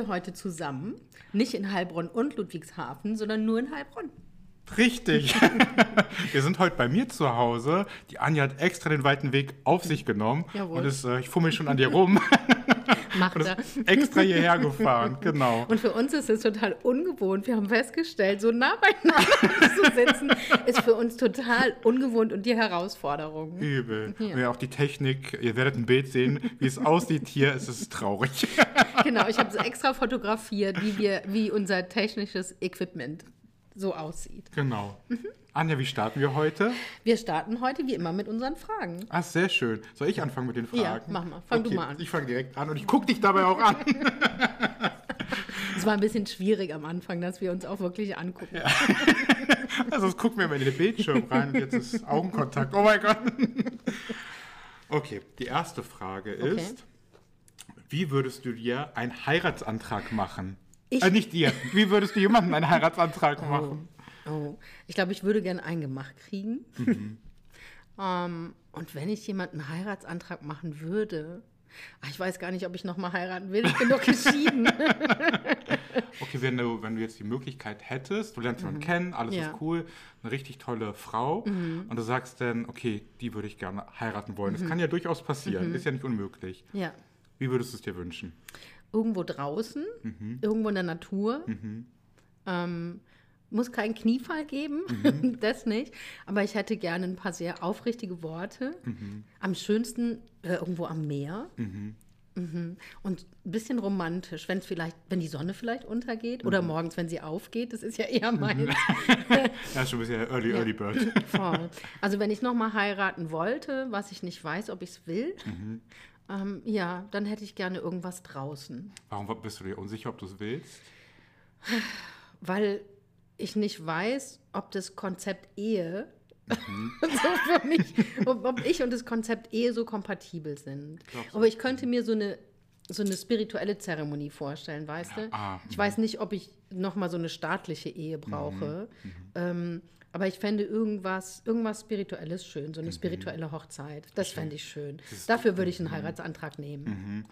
Wir heute zusammen. Nicht in Heilbronn und Ludwigshafen, sondern nur in Heilbronn. Richtig. wir sind heute bei mir zu Hause. Die Anja hat extra den weiten Weg auf sich genommen. Jawohl. Und ist, äh, ich fummel schon an dir rum. Macht er. extra hierher gefahren. Genau. Und für uns ist es total ungewohnt. Wir haben festgestellt, so nah beieinander zu sitzen, ist für uns total ungewohnt und die Herausforderung. Übel. Ja. Ja. auch die Technik, ihr werdet ein Bild sehen, wie es aussieht hier, es ist traurig. Genau, ich habe es extra fotografiert, wie, wir, wie unser technisches Equipment so aussieht. genau. Anja, wie starten wir heute? Wir starten heute wie immer mit unseren Fragen. Ah, sehr schön. Soll ich anfangen mit den Fragen? Ja, mach mal. Fang du mal an. Ich fange direkt an und ich gucke dich dabei auch an. Es war ein bisschen schwierig am Anfang, dass wir uns auch wirklich angucken. Also es guckt mir mal in den Bildschirm rein. Jetzt ist Augenkontakt. Oh mein Gott. Okay, die erste Frage Okay. ist, wie würdest du dir einen Heiratsantrag machen? Ich- Äh, nicht dir. Wie würdest du jemandem einen Heiratsantrag machen? Oh, ich glaube, ich würde gerne einen gemacht kriegen. Mhm. ähm, und wenn ich jemanden einen Heiratsantrag machen würde, ach, ich weiß gar nicht, ob ich noch mal heiraten will. Ich bin doch geschieden. Okay, wenn du, wenn du jetzt die Möglichkeit hättest, du lernst jemanden kennen, alles Mhm. Ja. Mhm. ist cool, eine richtig tolle Frau und du sagst dann, okay, die würde ich gerne heiraten wollen. Mhm. Das kann ja durchaus passieren, ist ja nicht unmöglich. ja. Wie würdest du es dir wünschen? Irgendwo draußen, Mhm. irgendwo in der Natur. Ähm, muss keinen Kniefall geben, Mhm. das nicht. Aber ich hätte gerne ein paar sehr aufrichtige Worte. Mhm. Am schönsten äh, irgendwo am Meer. Mhm. Und ein bisschen romantisch, wenn es vielleicht, wenn die Sonne vielleicht untergeht Mhm. oder morgens, wenn sie aufgeht. Das ist ja eher meins. Ja, ist schon ein bisschen Early, Early Bird. Voll. Also wenn ich noch mal heiraten wollte, was ich nicht weiß, ob ich es will, Mhm. ähm, ja, dann hätte ich gerne irgendwas draußen. Warum bist du dir unsicher, ob du es willst? weil ich nicht weiß, ob das Konzept Ehe, Mhm. so für mich, ob, ob ich und das Konzept Ehe so kompatibel sind. Du? Aber ich könnte mir so eine, so eine spirituelle Zeremonie vorstellen, weißt du? ah, ich weiß nicht, ob ich nochmal so eine staatliche Ehe brauche. Mhm, Ähm, aber ich fände irgendwas, irgendwas Spirituelles schön, Mhm. so eine spirituelle Hochzeit. Das fände ich schön. Dafür würde ich einen Heiratsantrag nehmen.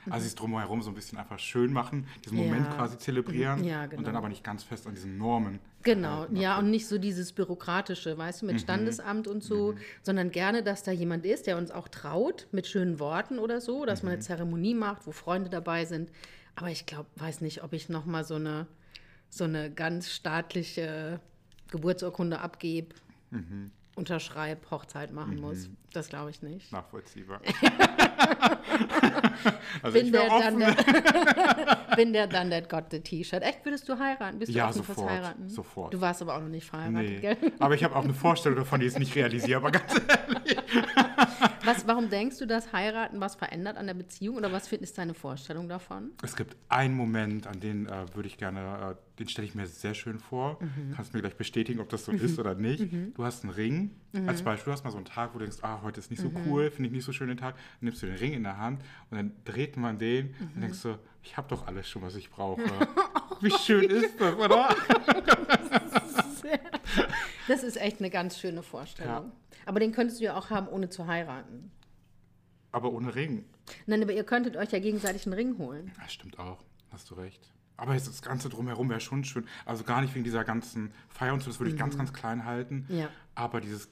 Mhm. Also es drumherum so ein bisschen einfach schön machen, diesen Moment Ja. quasi zelebrieren Ja, und genau. dann aber nicht ganz fest an diesen Normen. Genau, halten. ja, und nicht so dieses Bürokratische, weißt du, mit Standesamt und so, sondern gerne, dass da jemand ist, der uns auch traut, mit schönen Worten oder so, dass man eine Zeremonie macht, wo Freunde dabei sind. Aber ich glaube, weiß nicht, ob ich nochmal so eine, so eine ganz staatliche Geburtsurkunde abgebe, unterschreib, Hochzeit machen muss. Das glaube ich nicht. Nachvollziehbar. also Bin ich der, offen. der, bin der dann der Gott der T-Shirt. Echt, würdest du heiraten? Bist du Ja, offen fürs sofort, Heiraten? sofort. Du warst aber auch noch nicht verheiratet, Nee. gell? Aber ich habe auch eine Vorstellung davon, die ist nicht realisierbar. Ganz Was, warum denkst du, dass heiraten was verändert an der Beziehung oder was ist deine Vorstellung davon? Es gibt einen Moment, an den äh, würde ich gerne, äh, den stelle ich mir sehr schön vor. Mhm. Kannst mir gleich bestätigen, ob das so ist oder nicht. Du hast einen Ring. Mhm. Als Beispiel, du hast mal so einen Tag, wo du denkst, ah, heute ist nicht so cool, finde ich nicht so schön den Tag. Dann nimmst du den Ring in der Hand und dann dreht man den Mhm. und denkst so, ich habe doch alles schon, was ich brauche. Wie schön ist das, oder? Das ist echt eine ganz schöne Vorstellung. Ja. Aber den könntest du ja auch haben, ohne zu heiraten. Aber ohne Ring. Nein, aber ihr könntet euch ja gegenseitig einen Ring holen. Ja, stimmt auch. Hast du recht. Aber jetzt das Ganze drumherum wäre schon schön. Also gar nicht wegen dieser ganzen Feier und so, das würde ich ganz, ganz klein halten. Mhm. Ja. Aber dieses,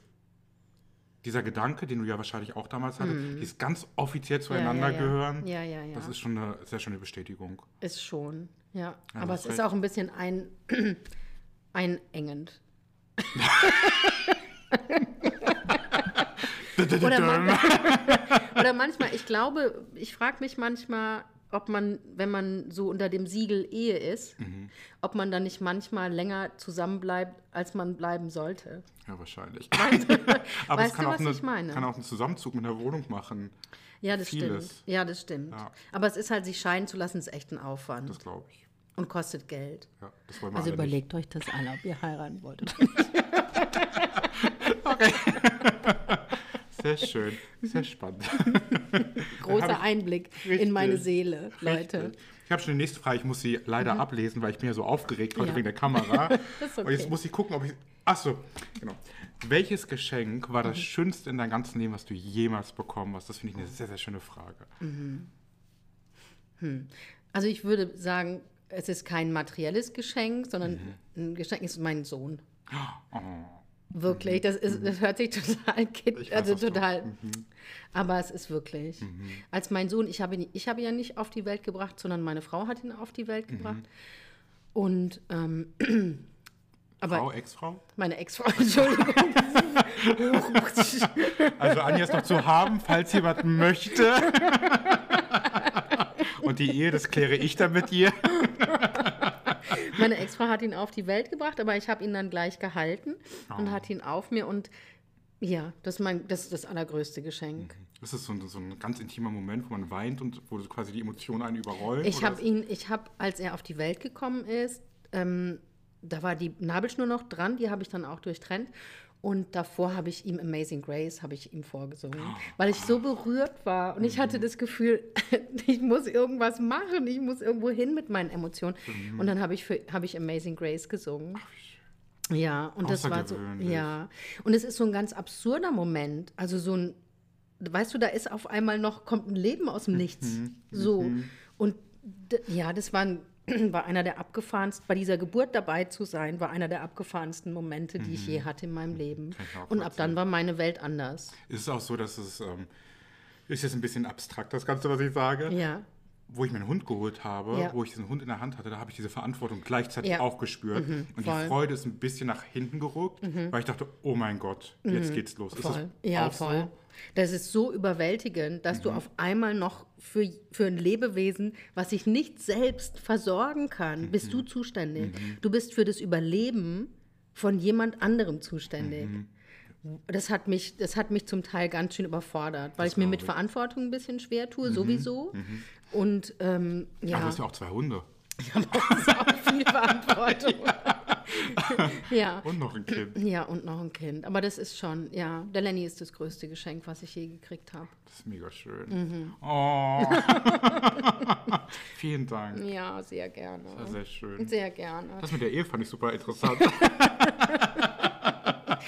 dieser Gedanke, den du ja wahrscheinlich auch damals hattest, dieses ganz offiziell zueinander Mhm. ja, ja. gehören, Ja, ja, ja. das ist schon eine sehr schöne Bestätigung. Ist schon, ja. Ja, aber es ist auch ein bisschen ein, einengend. Oder, man, oder manchmal, ich glaube, ich frage mich manchmal, ob man, wenn man so unter dem Siegel Ehe ist, Mhm. ob man dann nicht manchmal länger zusammenbleibt, als man bleiben sollte. Ja, wahrscheinlich. weißt Aber es kann, du, auch was eine, ich meine? kann auch einen Zusammenzug mit einer Wohnung machen. Ja, das Vieles. stimmt. Ja, das stimmt. Ja. Aber es ist halt, sich scheiden zu lassen, ist echt ein Aufwand Das glaube ich. und kostet Geld. Ja, das wollen wir Also alle nicht. überlegt euch das alle, ob ihr heiraten wolltet. Sehr schön, sehr spannend. Großer Einblick in Richtig. meine Seele, Leute. Richtig. Ich habe schon die nächste Frage, ich muss sie leider ablesen, weil ich bin ja so aufgeregt heute Ja. wegen der Kamera. Ist Und jetzt okay. muss ich gucken, ob ich. Achso, genau. Welches Geschenk war Mhm. das Schönste in deinem ganzen Leben, was du jemals bekommen hast? Das finde ich eine sehr, sehr schöne Frage. Also ich würde sagen, es ist kein materielles Geschenk, sondern ein Geschenk ist mein Sohn. Oh, Wirklich, das, ist, das hört sich total kind, also total. Aber es ist wirklich. Als mein Sohn, ich habe ihn, ich habe ihn ja nicht auf die Welt gebracht, sondern meine Frau hat ihn auf die Welt gebracht. Und ähm, aber Frau, Ex-Frau? meine Ex-Frau, Entschuldigung. Also Anja ist noch zu haben, falls jemand möchte. Und die Ehe, das kläre ich dann mit ihr. Meine Ex-Frau hat ihn auf die Welt gebracht, aber ich habe ihn dann gleich gehalten und hat ihn auf mir und ja, das ist, mein, das ist das allergrößte Geschenk. Das ist so ein, so ein ganz intimer Moment, wo man weint und wo quasi die Emotionen einen überrollen. Ich habe ihn, ich habe, als er auf die Welt gekommen ist, ähm, da war die Nabelschnur noch dran, die habe ich dann auch durchtrennt. Und davor habe ich ihm Amazing Grace, habe ich ihm vorgesungen, weil ich so berührt war und ich hatte das Gefühl, ich muss irgendwas machen, ich muss irgendwo hin mit meinen Emotionen. Und dann habe ich, für- habe ich Amazing Grace gesungen. Ja, und das war so, ja. Und es ist so ein ganz absurder Moment. Also so ein, weißt du, da ist auf einmal noch, kommt ein Leben aus dem Nichts. So. Und ja, das war, ein, war einer der abgefahrensten, bei dieser Geburt dabei zu sein, war einer der abgefahrensten Momente, die ich je hatte in meinem Leben. Kann ich Und ab dann war meine Welt anders. Ist es auch so, dass es, ähm, ist jetzt ein bisschen abstrakt, das Ganze, was ich sage, Ja. Wo ich meinen Hund geholt habe, Ja. wo ich diesen Hund in der Hand hatte, da habe ich diese Verantwortung gleichzeitig Ja. auch gespürt. und voll. die Freude ist ein bisschen nach hinten gerückt, weil ich dachte, oh mein Gott, jetzt geht's los. Das Voll. Ja, auch so? voll. Das ist so überwältigend, dass du auf einmal noch für, für ein Lebewesen, was sich nicht selbst versorgen kann, bist du zuständig. Du bist für das Überleben von jemand anderem zuständig. Das hat, mich, das hat mich zum Teil ganz schön überfordert, weil ich mir mit ich. Verantwortung ein bisschen schwer tue, sowieso. Und ähm, Aber ja, du hast ja auch zwei Hunde das ist auch viel Verantwortung. ja. und noch ein Kind. Ja, und noch ein Kind. Aber das ist schon, ja, der Lenny ist das größte Geschenk, was ich je gekriegt habe. Das ist mega schön. Mhm. Oh. Vielen Dank. Ja, sehr gerne. Sehr, sehr schön. Sehr gerne. Das mit der Ehe fand ich super interessant.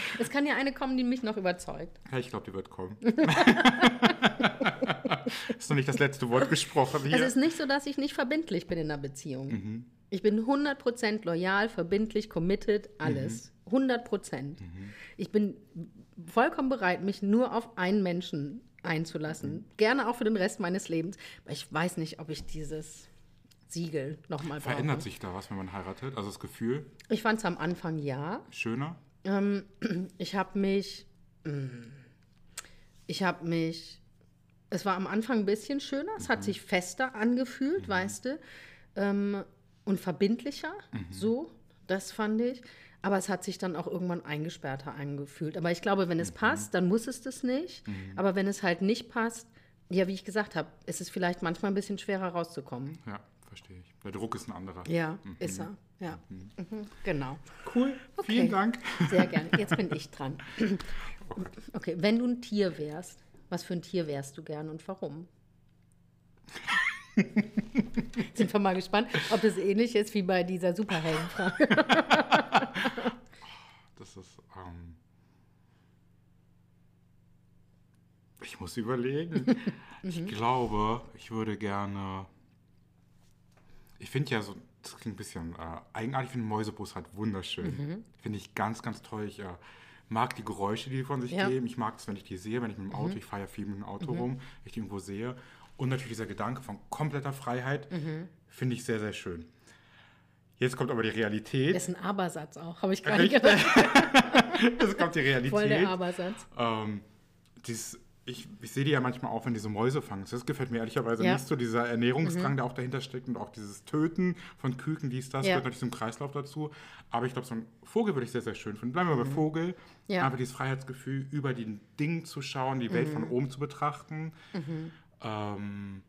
Es kann ja eine kommen, die mich noch überzeugt. ja, ich glaube, die wird kommen. ist noch nicht das letzte Wort gesprochen Es hier. ist nicht so, dass ich nicht verbindlich bin in einer Beziehung. Ich bin 100% loyal, verbindlich, committed, alles. 100%. Ich bin vollkommen bereit, mich nur auf einen Menschen einzulassen. Gerne auch für den Rest meines Lebens. Aber ich weiß nicht, ob ich dieses Siegel nochmal brauche. Verändert sich da was, wenn man heiratet? Also das Gefühl Ich fand es am Anfang ja. schöner? Ich habe mich, mm, ich habe mich, es war am Anfang ein bisschen schöner, es hat sich fester angefühlt, weißt du, ähm, und verbindlicher, so, das fand ich. Aber es hat sich dann auch irgendwann eingesperrter angefühlt. Aber ich glaube, wenn es passt, dann muss es das nicht. Aber wenn es halt nicht passt, ja, wie ich gesagt habe, ist es vielleicht manchmal ein bisschen schwerer rauszukommen. Ja, verstehe ich. Der Druck ist ein anderer. Ja, ist er. Ja, mhm. genau. Cool. Vielen Okay. Dank. Sehr gerne. Jetzt bin ich dran. Okay, wenn du ein Tier wärst, was für ein Tier wärst du gern und warum? Sind wir mal gespannt, ob das ähnlich ist wie bei dieser Superheldenfrage. Das ist. Ähm ich muss überlegen. ich glaube, ich würde gerne. Ich finde ja so, das klingt ein bisschen äh, eigenartig, ich finde Mäusebus halt wunderschön. Finde ich ganz, ganz toll. Ich äh, mag die Geräusche, die die von sich Ja. geben. Ich mag es, wenn ich die sehe, wenn ich mit dem Auto, ich fahre ja viel mit dem Auto rum, wenn ich die irgendwo sehe. Und natürlich dieser Gedanke von kompletter Freiheit finde ich sehr, sehr schön. Jetzt kommt aber die Realität. Das ist ein Abersatz auch, habe ich gerade Richtig. gedacht. Jetzt kommt die Realität. Voll der Abersatz. Ähm, dies, ich, ich sehe die ja manchmal auch, wenn die so Mäuse fangen. Das gefällt mir ehrlicherweise Ja. nicht so, dieser Ernährungsdrang, der auch dahinter steckt und auch dieses Töten von Küken, dies, das, Ja. gehört natürlich zum Kreislauf dazu. Aber ich glaube, so ein Vogel würde ich sehr, sehr schön finden. Bleiben wir bei Vogel. Mhm. Ja. Mhm. Einfach dieses Freiheitsgefühl, über die Dinge zu schauen, die Welt von oben zu betrachten. Ähm,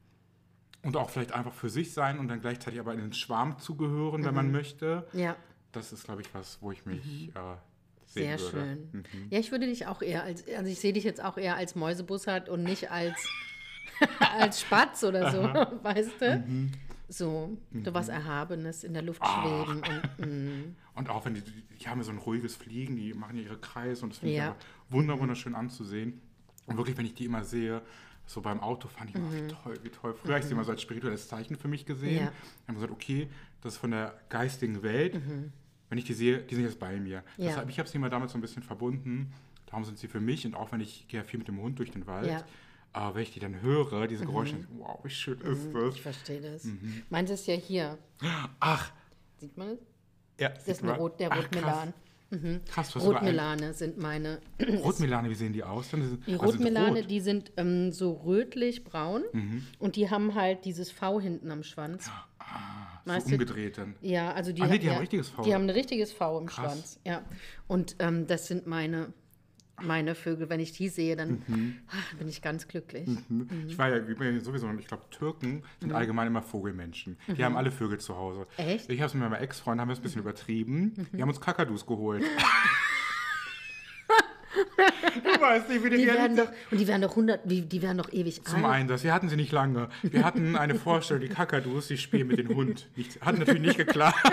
und auch vielleicht einfach für sich sein und dann gleichzeitig aber in den Schwarm zu gehören, wenn Mhm. man möchte. Ja, Das ist, glaube ich, was, wo ich mich äh, Mhm. sehen sehr würde. schön. Ja, ich würde dich auch eher als, also ich sehe dich jetzt auch eher als Mäusebussard und nicht als, als Spatz oder so, weißt du? Mhm. So, so was Erhabenes in der Luft schweben und mm, Und auch wenn die, die haben ja so ein ruhiges Fliegen, die machen ja ihre Kreise und das finde Ja. ich wunder, wunderschön anzusehen. Und wirklich, wenn ich die immer sehe, so beim Autofahren, ich immer, wie toll, wie toll. Früher habe ich sie immer so als spirituelles Zeichen für mich gesehen. Mhm. Ja. Ich habe gesagt, okay, das ist von der geistigen Welt. Wenn ich die sehe, die sind jetzt bei mir. Mhm. Ja. Deshalb, ich habe sie immer damit so ein bisschen verbunden. Darum sind sie für mich und auch wenn ich gehe ja viel mit dem Hund durch den Wald, Ja. Mhm. aber wenn ich die dann höre, diese Geräusche, wow, wie schön ist das. ich verstehe das. Mhm. Meins ist ja hier. Ach, Sieht man das? ja, Das ist sieht man. eine Rot, der Rotmelan. Krass, du hast sogar ein- Rotmelane sind meine. Rotmelane, wie sehen die aus? Sind- Die also Rotmelane, rot. Mhm. die sind ähm, so rötlich-braun und die haben halt dieses V hinten am Schwanz. So weißt du- umgedreht dann. Ja, also die, Ah, nee, die ja, haben ein richtiges V. Die haben ein richtiges V im Krass. Schwanz. Ja. Und ähm, das sind meine, meine Vögel. Wenn ich die sehe, dann Mhm. ah, bin ich ganz glücklich. Ich war ja sowieso, ich glaube, Türken sind allgemein immer Vogelmenschen. Die haben alle Vögel zu Hause. Mhm. Echt? Mhm. Ich habe es mit meinem Ex-Freund, haben wir es ein bisschen übertrieben. Wir haben uns Kakadus geholt. du weißt nicht, wie die, Die werden doch, und die werden doch 100, die, die werden doch ewig Zum alt. einen das, wir hatten sie nicht lange. Wir hatten eine Vorstellung, die Kakadus, die spielen mit dem Hund. Nicht, hat natürlich nicht geklappt.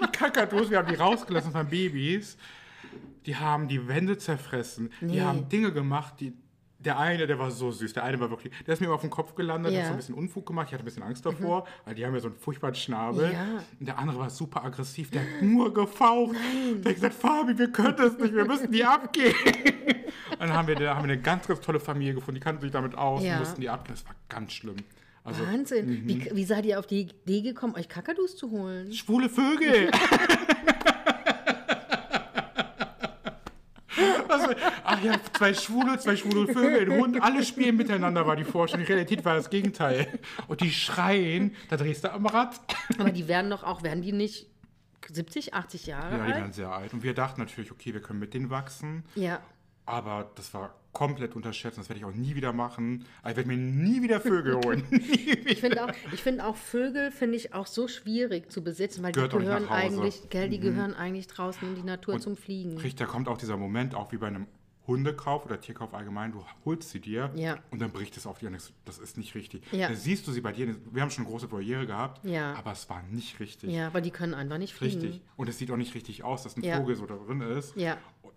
Die Kakadus, wir haben die rausgelassen von Babys. Die haben die Wände zerfressen. Die Nee. haben Dinge gemacht, die. Der eine, der war so süß. Der eine war wirklich. Der ist mir immer auf den Kopf gelandet, Ja. hat so ein bisschen Unfug gemacht. Ich hatte ein bisschen Angst davor, weil die haben ja so einen furchtbaren Schnabel. Ja. Und der andere war super aggressiv. Der hat nur gefaucht. Der hat gesagt: Fabi, wir können das nicht. Wir müssen die abgehen. Und dann haben wir, da haben wir eine ganz, ganz tolle Familie gefunden. Die kannten sich damit aus Ja. und mussten die abgeben. Das war ganz schlimm. Also, Wahnsinn. Wie, wie seid ihr auf die Idee gekommen, euch Kakadus zu holen? schwule Vögel. Was, ach ja, zwei Schwule, zwei schwule Vögel, ein Hund, alle spielen miteinander, war die Vorstellung. Die Realität war das Gegenteil. Und die schreien, da drehst du am Rad. Aber die werden doch auch, werden die nicht 70, 80 Jahre Ja, die alt? waren sehr alt. Und wir dachten natürlich, okay, wir können mit denen wachsen. Ja. Aber das war komplett unterschätzt. und Das werde ich auch nie wieder machen. Aber ich werde mir nie wieder Vögel holen. Ich finde auch, ich finde auch Vögel finde ich auch so schwierig zu besitzen, weil Gehört die gehören. Mhm. eigentlich, gell, die gehören eigentlich draußen in die Natur zum Fliegen. Richtig, da kommt auch dieser Moment, auch wie bei einem Hundekauf oder Tierkauf allgemein, du holst sie dir Ja. und dann bricht es auf dir und das ist nicht richtig. Ja. Dann siehst du sie bei dir, wir haben schon eine große Voliere gehabt, Ja. aber es war nicht richtig. Ja, weil die können einfach nicht fliegen. Richtig. Und es sieht auch nicht richtig aus, dass ein. Vogel so da drin ist. Ja. Und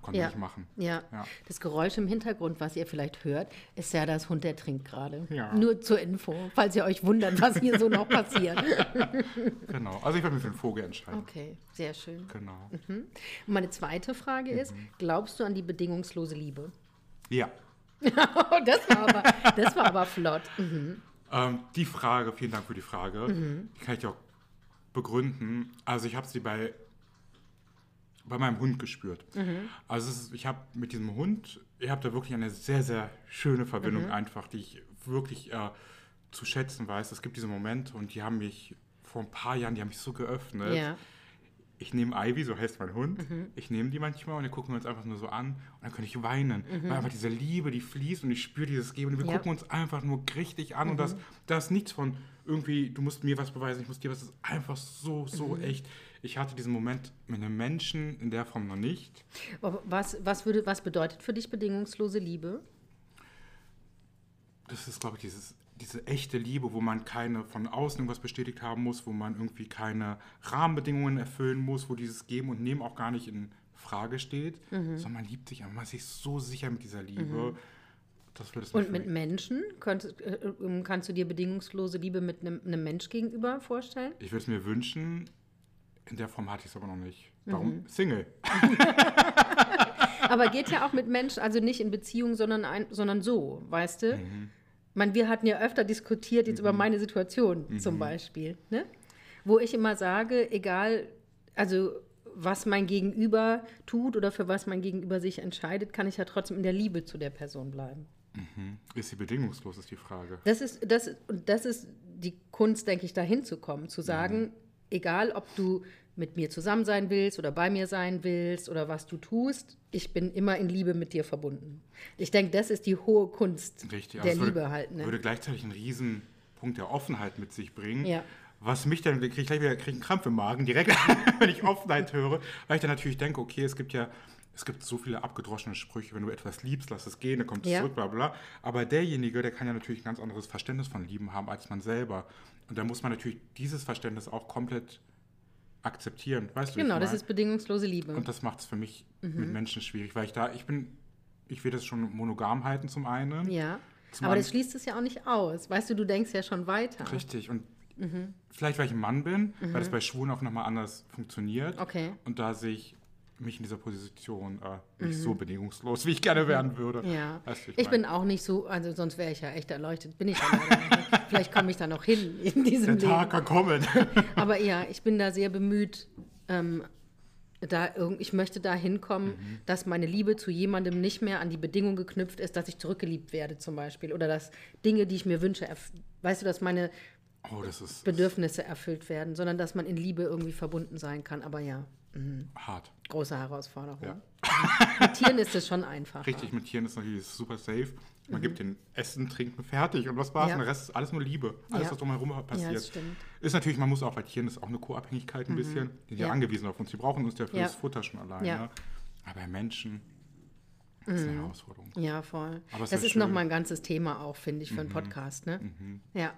konnte Ja. ich machen. Ja. Ja. das Geräusch im Hintergrund, was ihr vielleicht hört, ist ja das Hund, der trinkt gerade. Ja. Nur zur Info, falls ihr euch wundert, was hier so noch passiert. Genau. Also ich werde mich für den Vogel entscheiden. Okay, sehr schön. Genau. Und meine zweite Frage ist, Mhm. glaubst du an die bedingungslose Liebe? Ja. Oh, das war aber, das war aber flott. Mhm. Ähm, die Frage, vielen Dank für die Frage. Die kann ich auch begründen. Also ich habe sie bei, bei meinem Hund gespürt. Also es ist, ich habe mit diesem Hund, ich habe da wirklich eine sehr, sehr schöne Verbindung einfach, die ich wirklich äh, zu schätzen weiß. Es gibt diese Momente und die haben mich vor ein paar Jahren, die haben mich so geöffnet. Ja. Ich nehme Ivy, so heißt mein Hund. Ich nehme die manchmal und dann gucken wir uns einfach nur so an und dann kann ich weinen. Weil einfach diese Liebe, die fließt und ich spüre dieses Geben. Und wir Ja. gucken uns einfach nur richtig an und das, das ist nichts von irgendwie, du musst mir was beweisen, ich muss dir was. Das ist einfach so, so echt. Ich hatte diesen Moment mit einem Menschen in der Form noch nicht. Was, was, würde, was bedeutet für dich bedingungslose Liebe? Das ist, glaube ich, dieses, diese echte Liebe, wo man keine von außen irgendwas bestätigt haben muss, wo man irgendwie keine Rahmenbedingungen erfüllen muss, wo dieses Geben und Nehmen auch gar nicht in Frage steht, Mhm. sondern man liebt sich, aber man ist sich so sicher mit dieser Liebe. Mir Und mit Menschen? Könntest, äh, äh, kannst du dir bedingungslose Liebe mit einem, einem Mensch gegenüber vorstellen? Ich würde es mir wünschen, in der Form hatte ich es aber noch nicht. Mhm. Darum Single. Aber geht ja auch mit Menschen, also nicht in Beziehung, sondern, ein, sondern so, weißt du? Man, wir hatten ja öfter diskutiert jetzt über meine Situation zum Beispiel, ne? wo ich immer sage, egal, also was mein Gegenüber tut oder für was mein Gegenüber sich entscheidet, kann ich ja trotzdem in der Liebe zu der Person bleiben. Ist sie bedingungslos, ist die Frage. Das ist, das, und das ist die Kunst, denke ich, dahin zu kommen, zu sagen, egal ob du mit mir zusammen sein willst oder bei mir sein willst oder was du tust, ich bin immer in Liebe mit dir verbunden. Ich denke, das ist die hohe Kunst Richtig, der Liebe würde, halt. Ne? würde gleichzeitig einen riesen Punkt der Offenheit mit sich bringen. Ja. Was mich dann, kriege ich gleich wieder krieg einen Krampf im Magen, direkt, wenn ich Offenheit höre, weil ich dann natürlich denke, okay, es gibt ja, es gibt so viele abgedroschene Sprüche, wenn du etwas liebst, lass es gehen, dann kommt es Ja. zurück, bla bla. Aber derjenige, der kann ja natürlich ein ganz anderes Verständnis von Lieben haben als man selber. Und da muss man natürlich dieses Verständnis auch komplett akzeptieren. Weißt du, wie ich Genau, das ist bedingungslose Liebe. Und das macht es für mich Mhm. mit Menschen schwierig, weil ich da, ich bin, ich will das schon monogam halten zum einen. ja. Zum Aber anderen- das schließt es ja auch nicht aus. Weißt du, du denkst ja schon weiter. Richtig. Und Mhm. vielleicht, weil ich ein Mann bin, weil das bei Schwulen auch nochmal anders funktioniert. Okay. Und da sehe ich mich in dieser Position äh, nicht so bedingungslos, wie ich gerne werden würde. Mhm. Ja, Weißt du, ich, meine? bin auch nicht so, also sonst wäre ich ja echt erleuchtet, bin ich ja leider. Vielleicht komme ich da noch hin in diesem Der Leben. Tag kann kommen. Aber ja, ich bin da sehr bemüht, ähm, da ich möchte da hinkommen, Mhm. dass meine Liebe zu jemandem nicht mehr an die Bedingung geknüpft ist, dass ich zurückgeliebt werde zum Beispiel. Oder dass Dinge, die ich mir wünsche, weißt du, dass meine Oh, ist Bedürfnisse erfüllt werden, sondern dass man in Liebe irgendwie verbunden sein kann. Aber ja, hart. große Herausforderung. Ja. Mit Tieren ist es schon einfach. Richtig, mit Tieren ist natürlich super safe. Man gibt den Essen, Trinken, fertig und was war's. Mhm. Ja. Und der Rest ist alles nur Liebe. Alles, Ja. was drumherum passiert. das stimmt. Mhm. Ist natürlich, man muss auch bei Tieren, das ist auch eine Co-Abhängigkeit ein bisschen. Die sind ja. Ja. angewiesen auf uns. Die brauchen uns ja für Ja. das Futter schon alleine. Ja. Mhm. Aber bei Menschen ist eine Herausforderung. Ja, voll. Aber das ist. Mhm. nochmal ein ganzes Thema auch, finde ich, für einen Podcast. Ne? Ja,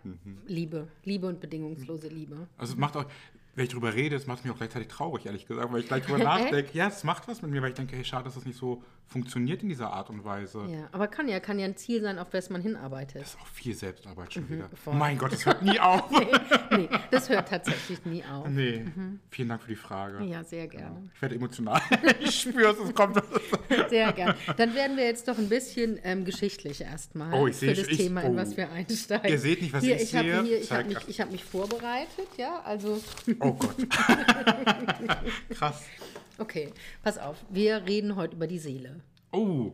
Liebe. Liebe und bedingungslose Liebe. Also macht auch, wenn ich drüber rede, es macht mich auch gleichzeitig traurig, ehrlich gesagt, weil ich gleich drüber Echt? nachdenke. Ja, es macht was mit mir, weil ich denke, hey, schade, dass das nicht so funktioniert in dieser Art und Weise. Ja, aber kann ja, kann ja ein Ziel sein, auf das man hinarbeitet. Das ist auch viel Selbstarbeit schon wieder. Mhm, voll. Mein Gott, das hört nie auf. nee, das hört tatsächlich nie auf. nee, vielen Dank für die Frage. Ja, sehr gerne. Ich werde emotional. ich spüre es, es kommt. Sehr gerne. Dann werden wir jetzt doch ein bisschen ähm, geschichtlich erstmal Oh, ich für sehe das ich- Thema, in oh. was wir einsteigen. Ihr seht nicht, was hier, ich habe sehe. Hier, ich habe mich, ich hab mich vorbereitet, ja, also Oh Gott. Krass. okay, pass auf, wir reden heute über die Seele. Oh.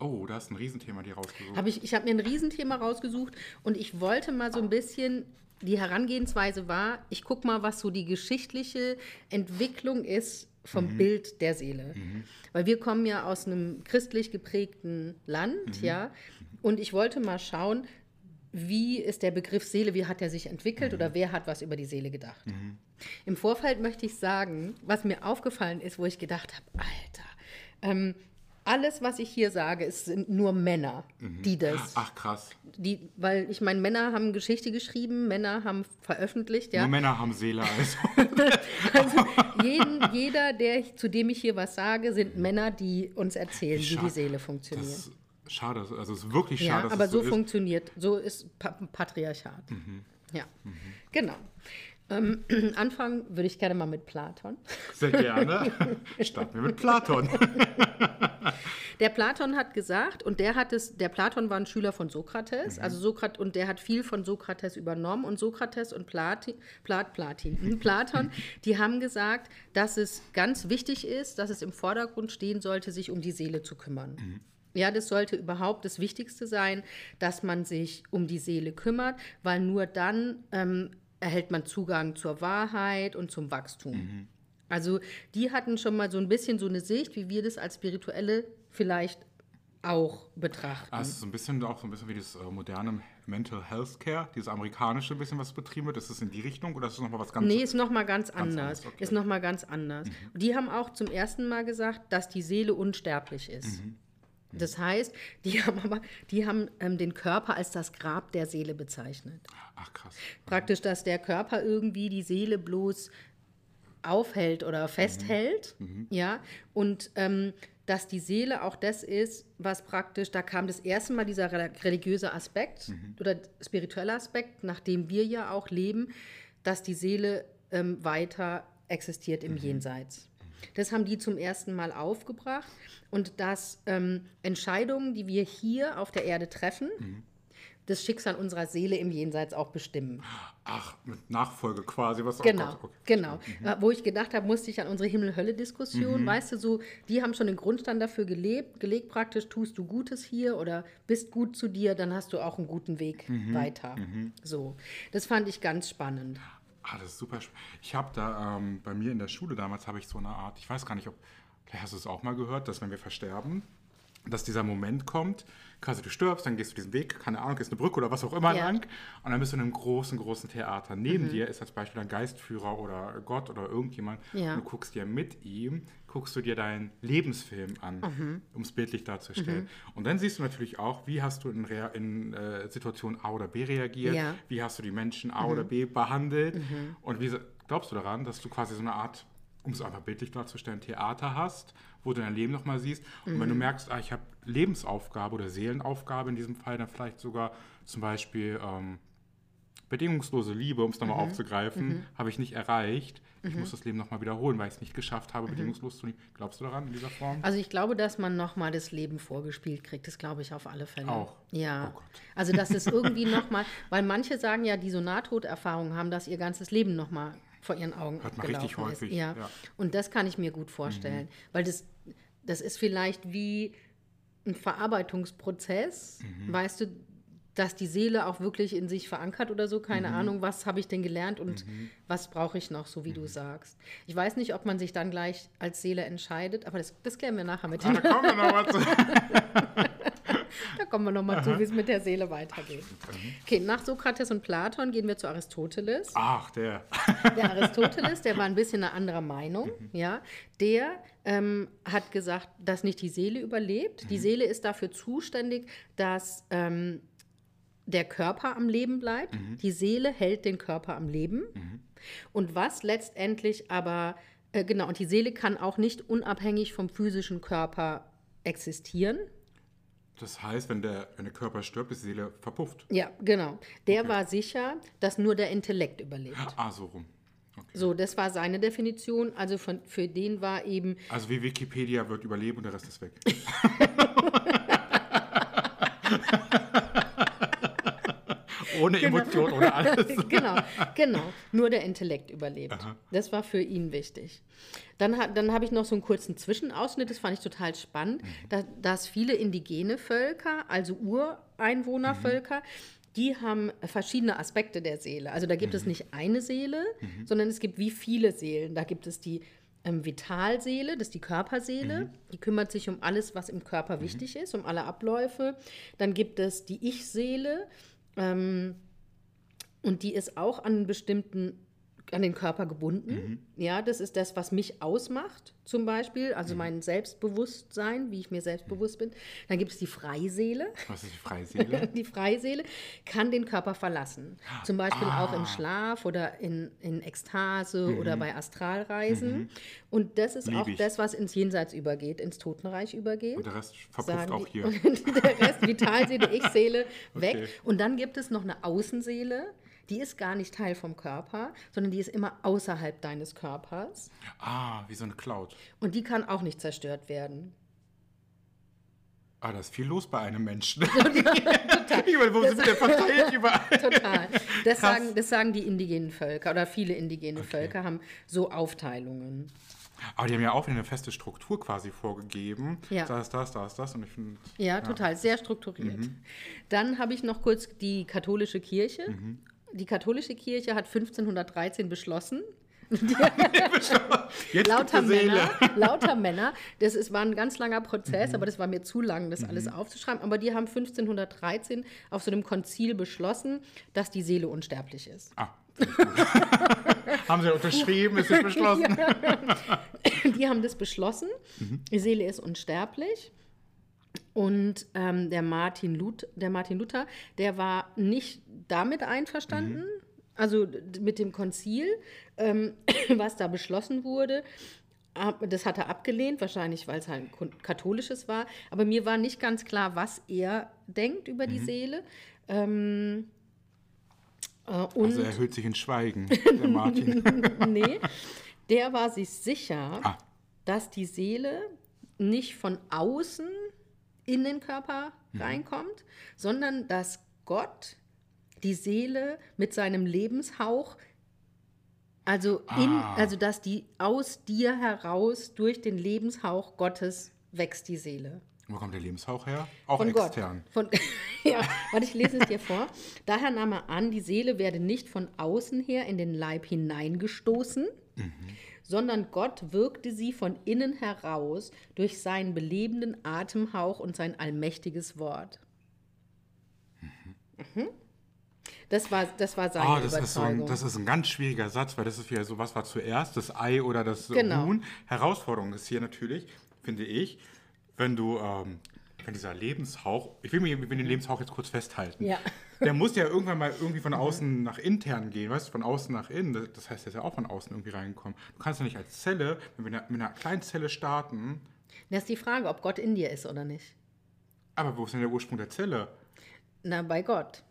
Oh, da ist ein Riesenthema dir rausgesucht. Hab ich ich habe mir ein Riesenthema rausgesucht und ich wollte mal so ein bisschen, die Herangehensweise war, ich gucke mal, was so die geschichtliche Entwicklung ist vom Bild der Seele. Weil wir kommen ja aus einem christlich geprägten Land, ja, und ich wollte mal schauen, wie ist der Begriff Seele, wie hat er sich entwickelt oder wer hat was über die Seele gedacht. Im Vorfeld möchte ich sagen, was mir aufgefallen ist, wo ich gedacht habe, Alter, ähm, alles, was ich hier sage, es sind nur Männer, die das, Ach krass. die, weil ich meine, Männer haben Geschichte geschrieben, Männer haben veröffentlicht, ja. Nur Männer haben Seele also. Also jeden, jeder, der, zu dem ich hier was sage, sind Männer, die uns erzählen, wie, Scha- die Seele funktioniert. Das schade. Also es ist wirklich ja, schade, dass aber es so, so funktioniert, so ist pa Patriarchat. Ja, genau. Ähm, anfangen würde ich gerne mal mit Platon. Sehr gerne. Starten wir mit Platon. Der Platon hat gesagt, und der hat es, der Platon war ein Schüler von Sokrates, also Sokrat, und der hat viel von Sokrates übernommen. Und Sokrates und Plati, Plat, Platin, hm, Platon, die haben gesagt, dass es ganz wichtig ist, dass es im Vordergrund stehen sollte, sich um die Seele zu kümmern. Ja, das sollte überhaupt das Wichtigste sein, dass man sich um die Seele kümmert, weil nur dann ähm, erhält man Zugang zur Wahrheit und zum Wachstum. Also die hatten schon mal so ein bisschen so eine Sicht, wie wir das als Spirituelle vielleicht auch betrachten. Es ist so ein bisschen auch so ein bisschen wie das äh, moderne Mental Health Care, dieses amerikanische bisschen, was betrieben wird. Ist das in die Richtung oder ist das nochmal was ganz Nee, ist noch mal ganz anders. anders, okay. Mhm. Ist noch mal ganz anders. Die haben auch zum ersten Mal gesagt, dass die Seele unsterblich ist. Mhm. Das heißt, die haben aber, die haben ähm, den Körper als das Grab der Seele bezeichnet. Ach krass. Praktisch, dass der Körper irgendwie die Seele bloß aufhält oder festhält, ja, und ähm, dass die Seele auch das ist, was praktisch, da kam das erste Mal dieser rel- religiöse Aspekt oder spirituelle Aspekt, nach dem wir ja auch leben, dass die Seele ähm, weiter existiert im Jenseits. Das haben die zum ersten Mal aufgebracht und dass ähm, Entscheidungen, die wir hier auf der Erde treffen, das Schicksal unserer Seele im Jenseits auch bestimmen. Ach, mit Nachfolge quasi, was Genau, oh okay. genau. Äh, Wo ich gedacht habe, musste ich an unsere Himmel-Hölle-Diskussion, weißt du, so, die haben schon den Grundstein dafür gelebt, gelegt praktisch, tust du Gutes hier oder bist gut zu dir, dann hast du auch einen guten Weg weiter. So, das fand ich ganz spannend. Ah, das ist super. Ich habe da ähm, bei mir in der Schule damals habe ich so eine Art, ich weiß gar nicht, ob, hast du es auch mal gehört, dass wenn wir versterben, dass dieser Moment kommt, quasi du stirbst, dann gehst du diesen Weg, keine Ahnung, gehst eine Brücke oder was auch immer Ja. lang und dann bist du in einem großen, großen Theater. Neben dir ist als Beispiel ein Geistführer oder Gott oder irgendjemand Ja. und du guckst dir mit ihm, guckst du dir deinen Lebensfilm an, um es bildlich darzustellen. Und dann siehst du natürlich auch, wie hast du in, Rea in äh, Situation A oder B reagiert, Ja. wie hast du die Menschen A oder B behandelt und wie glaubst du daran, dass du quasi so eine Art, um es einfach bildlich darzustellen, Theater hast, wo du dein Leben nochmal siehst und wenn du merkst, ah, ich habe Lebensaufgabe oder Seelenaufgabe in diesem Fall, dann vielleicht sogar zum Beispiel ähm, bedingungslose Liebe, um es nochmal aufzugreifen, habe ich nicht erreicht. Ich muss das Leben nochmal wiederholen, weil ich es nicht geschafft habe, bedingungslos zu lieben. Glaubst du daran in dieser Form? Also ich glaube, dass man nochmal das Leben vorgespielt kriegt. Das glaube ich auf alle Fälle. Auch? Ja. Oh. Also dass es irgendwie nochmal, weil manche sagen ja, die so Nahtoderfahrungen haben, dass ihr ganzes Leben nochmal vor ihren Augen Hört man gelaufen richtig häufig, ist. Ja. ja. Und das kann ich mir gut vorstellen. Weil das, das ist vielleicht wie ein Verarbeitungsprozess, weißt du, dass die Seele auch wirklich in sich verankert oder so, keine Ahnung, was habe ich denn gelernt und was brauche ich noch, so wie du sagst. Ich weiß nicht, ob man sich dann gleich als Seele entscheidet, aber das, das klären wir nachher mit Ah, dem. da kommen wir noch mal zu. Kommen wir nochmal zu, wie es mit der Seele weitergeht. Okay, nach Sokrates und Platon gehen wir zu Aristoteles. Ach, der. Der Aristoteles, der war ein bisschen eine andere Meinung, ja. Der ähm, hat gesagt, dass nicht die Seele überlebt. Die Seele ist dafür zuständig, dass ähm, der Körper am Leben bleibt. Die Seele hält den Körper am Leben. Und was letztendlich aber, äh, genau, und die Seele kann auch nicht unabhängig vom physischen Körper existieren. Das heißt, wenn der, wenn der Körper stirbt, ist die Seele verpufft. Ja, genau. Der war sicher, dass nur der Intellekt überlebt. Ah, so rum. Okay. So, das war seine Definition. Also von, für den war eben, Also wie Wikipedia wird überleben und der Rest ist weg. ohne Emotion, ohne alles. genau, genau, nur der Intellekt überlebt. Das war für ihn wichtig. Dann, dann habe ich noch so einen kurzen Zwischenausschnitt, das fand ich total spannend, da, dass viele indigene Völker, also Ureinwohnervölker, die haben verschiedene Aspekte der Seele. Also da gibt es nicht eine Seele, sondern es gibt wie viele Seelen. Da gibt es die ähm, Vitalseele, das ist die Körperseele, die kümmert sich um alles, was im Körper wichtig ist, um alle Abläufe. Dann gibt es die Ich-Seele, ähm, und die ist auch an bestimmten, an den Körper gebunden. Ja, das ist das, was mich ausmacht, zum Beispiel, also mein Selbstbewusstsein, wie ich mir selbstbewusst bin. Dann gibt es die Freiseele. Was ist die Freiseele? Die Freiseele kann den Körper verlassen. Zum Beispiel auch im Schlaf oder in, in Ekstase oder bei Astralreisen. Und das ist Lieb auch ich. das, was ins Jenseits übergeht, ins Totenreich übergeht Und der Rest verpufft auch hier. Der Rest, Vitalseele, Ich-Seele, weg. Okay. Und dann gibt es noch eine Außenseele, die ist gar nicht Teil vom Körper, sondern die ist immer außerhalb deines Körpers. Ah, wie so eine Cloud. Und die kann auch nicht zerstört werden. Ah, da ist viel los bei einem Menschen. ich meine, wo sind wir verteilt überall? Total. Das Krass. sagen, das sagen die indigenen Völker oder viele indigene Völker haben so Aufteilungen. Aber die haben ja auch eine feste Struktur quasi vorgegeben. Ja. Das, das, das, das. Und ich finde, Ja, total, sehr strukturiert. Mhm. Dann habe ich noch kurz die katholische Kirche. Mhm. Die katholische Kirche hat 1513 beschlossen, lauter. Männer, lauter Männer. Das ist, war ein ganz langer Mhm. Prozess, aber das war mir zu lang, das alles aufzuschreiben. Aber die haben 1513 auf so einem Konzil beschlossen, dass die Seele unsterblich ist. Ah, haben sie unterschrieben, ist jetzt beschlossen. Die haben das beschlossen. Die Seele ist unsterblich. Und ähm, der, Martin Lut der Martin Luther, der war nicht damit einverstanden, also d- mit dem Konzil, ähm, was da beschlossen wurde. Das hat er abgelehnt, wahrscheinlich weil es halt ein katholisches war. Aber mir war nicht ganz klar, was er denkt über die Seele. Ähm, äh, Also er hüllt sich in Schweigen, der Martin. nee, der war sich sicher, Ah. dass die Seele nicht von außen in den Körper Mhm. reinkommt, sondern dass Gott die Seele mit seinem Lebenshauch, also, in, Ah. also dass die aus dir heraus durch den Lebenshauch Gottes wächst die Seele. Wo kommt der Lebenshauch her? Auch Von extern. Gott. Von, ja, warte, ich lese es dir vor. Daher nahm er an, die Seele werde nicht von außen her in den Leib hineingestoßen, sondern Gott wirkte sie von innen heraus durch seinen belebenden Atemhauch und sein allmächtiges Wort. Mhm. Das war, das war seine Oh, das ist, so Überzeugung. ein, das ist ein ganz schwieriger Satz, weil das ist wieder so, was war zuerst, das Ei oder das Genau. Huhn? Herausforderung ist hier natürlich, finde ich, wenn du, ähm, wenn dieser Lebenshauch, ich will mir den Lebenshauch jetzt kurz festhalten. Ja. Der muss ja irgendwann mal irgendwie von außen nach intern gehen, weißt du, von außen nach innen. Das- heißt, der ist ja auch von außen irgendwie reingekommen. Du kannst ja nicht als Zelle, wenn wir mit einer, mit einer kleinen Zelle starten, das ist die Frage, ob Gott in dir ist oder nicht. aber wo ist denn der Ursprung der Zelle? Na, bei Gott.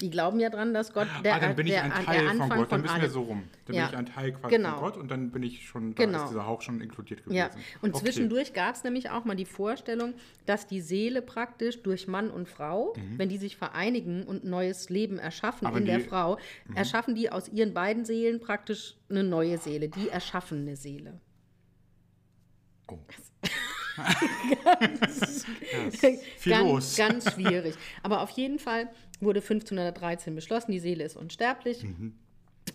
Die glauben ja dran, dass Gott der, ah, dann bin ich der, ein der Teil Anfang von Gott, dann bist wir so rum. Dann Ja. bin ich ein Teil quasi Genau. von Gott und dann bin ich schon, da Genau. ist dieser Hauch schon inkludiert gewesen. Ja, und Okay. zwischendurch gab es nämlich auch mal die Vorstellung, dass die Seele praktisch durch Mann und Frau, wenn die sich vereinigen und neues Leben erschaffen Mhm. Aber in der die- Mhm. Frau, erschaffen die aus ihren beiden Seelen praktisch eine neue Seele, die erschaffene Seele. Oh. ganz, viel ganz, los. ganz schwierig. Aber auf jeden Fall wurde 1513 beschlossen, die Seele ist unsterblich Mhm.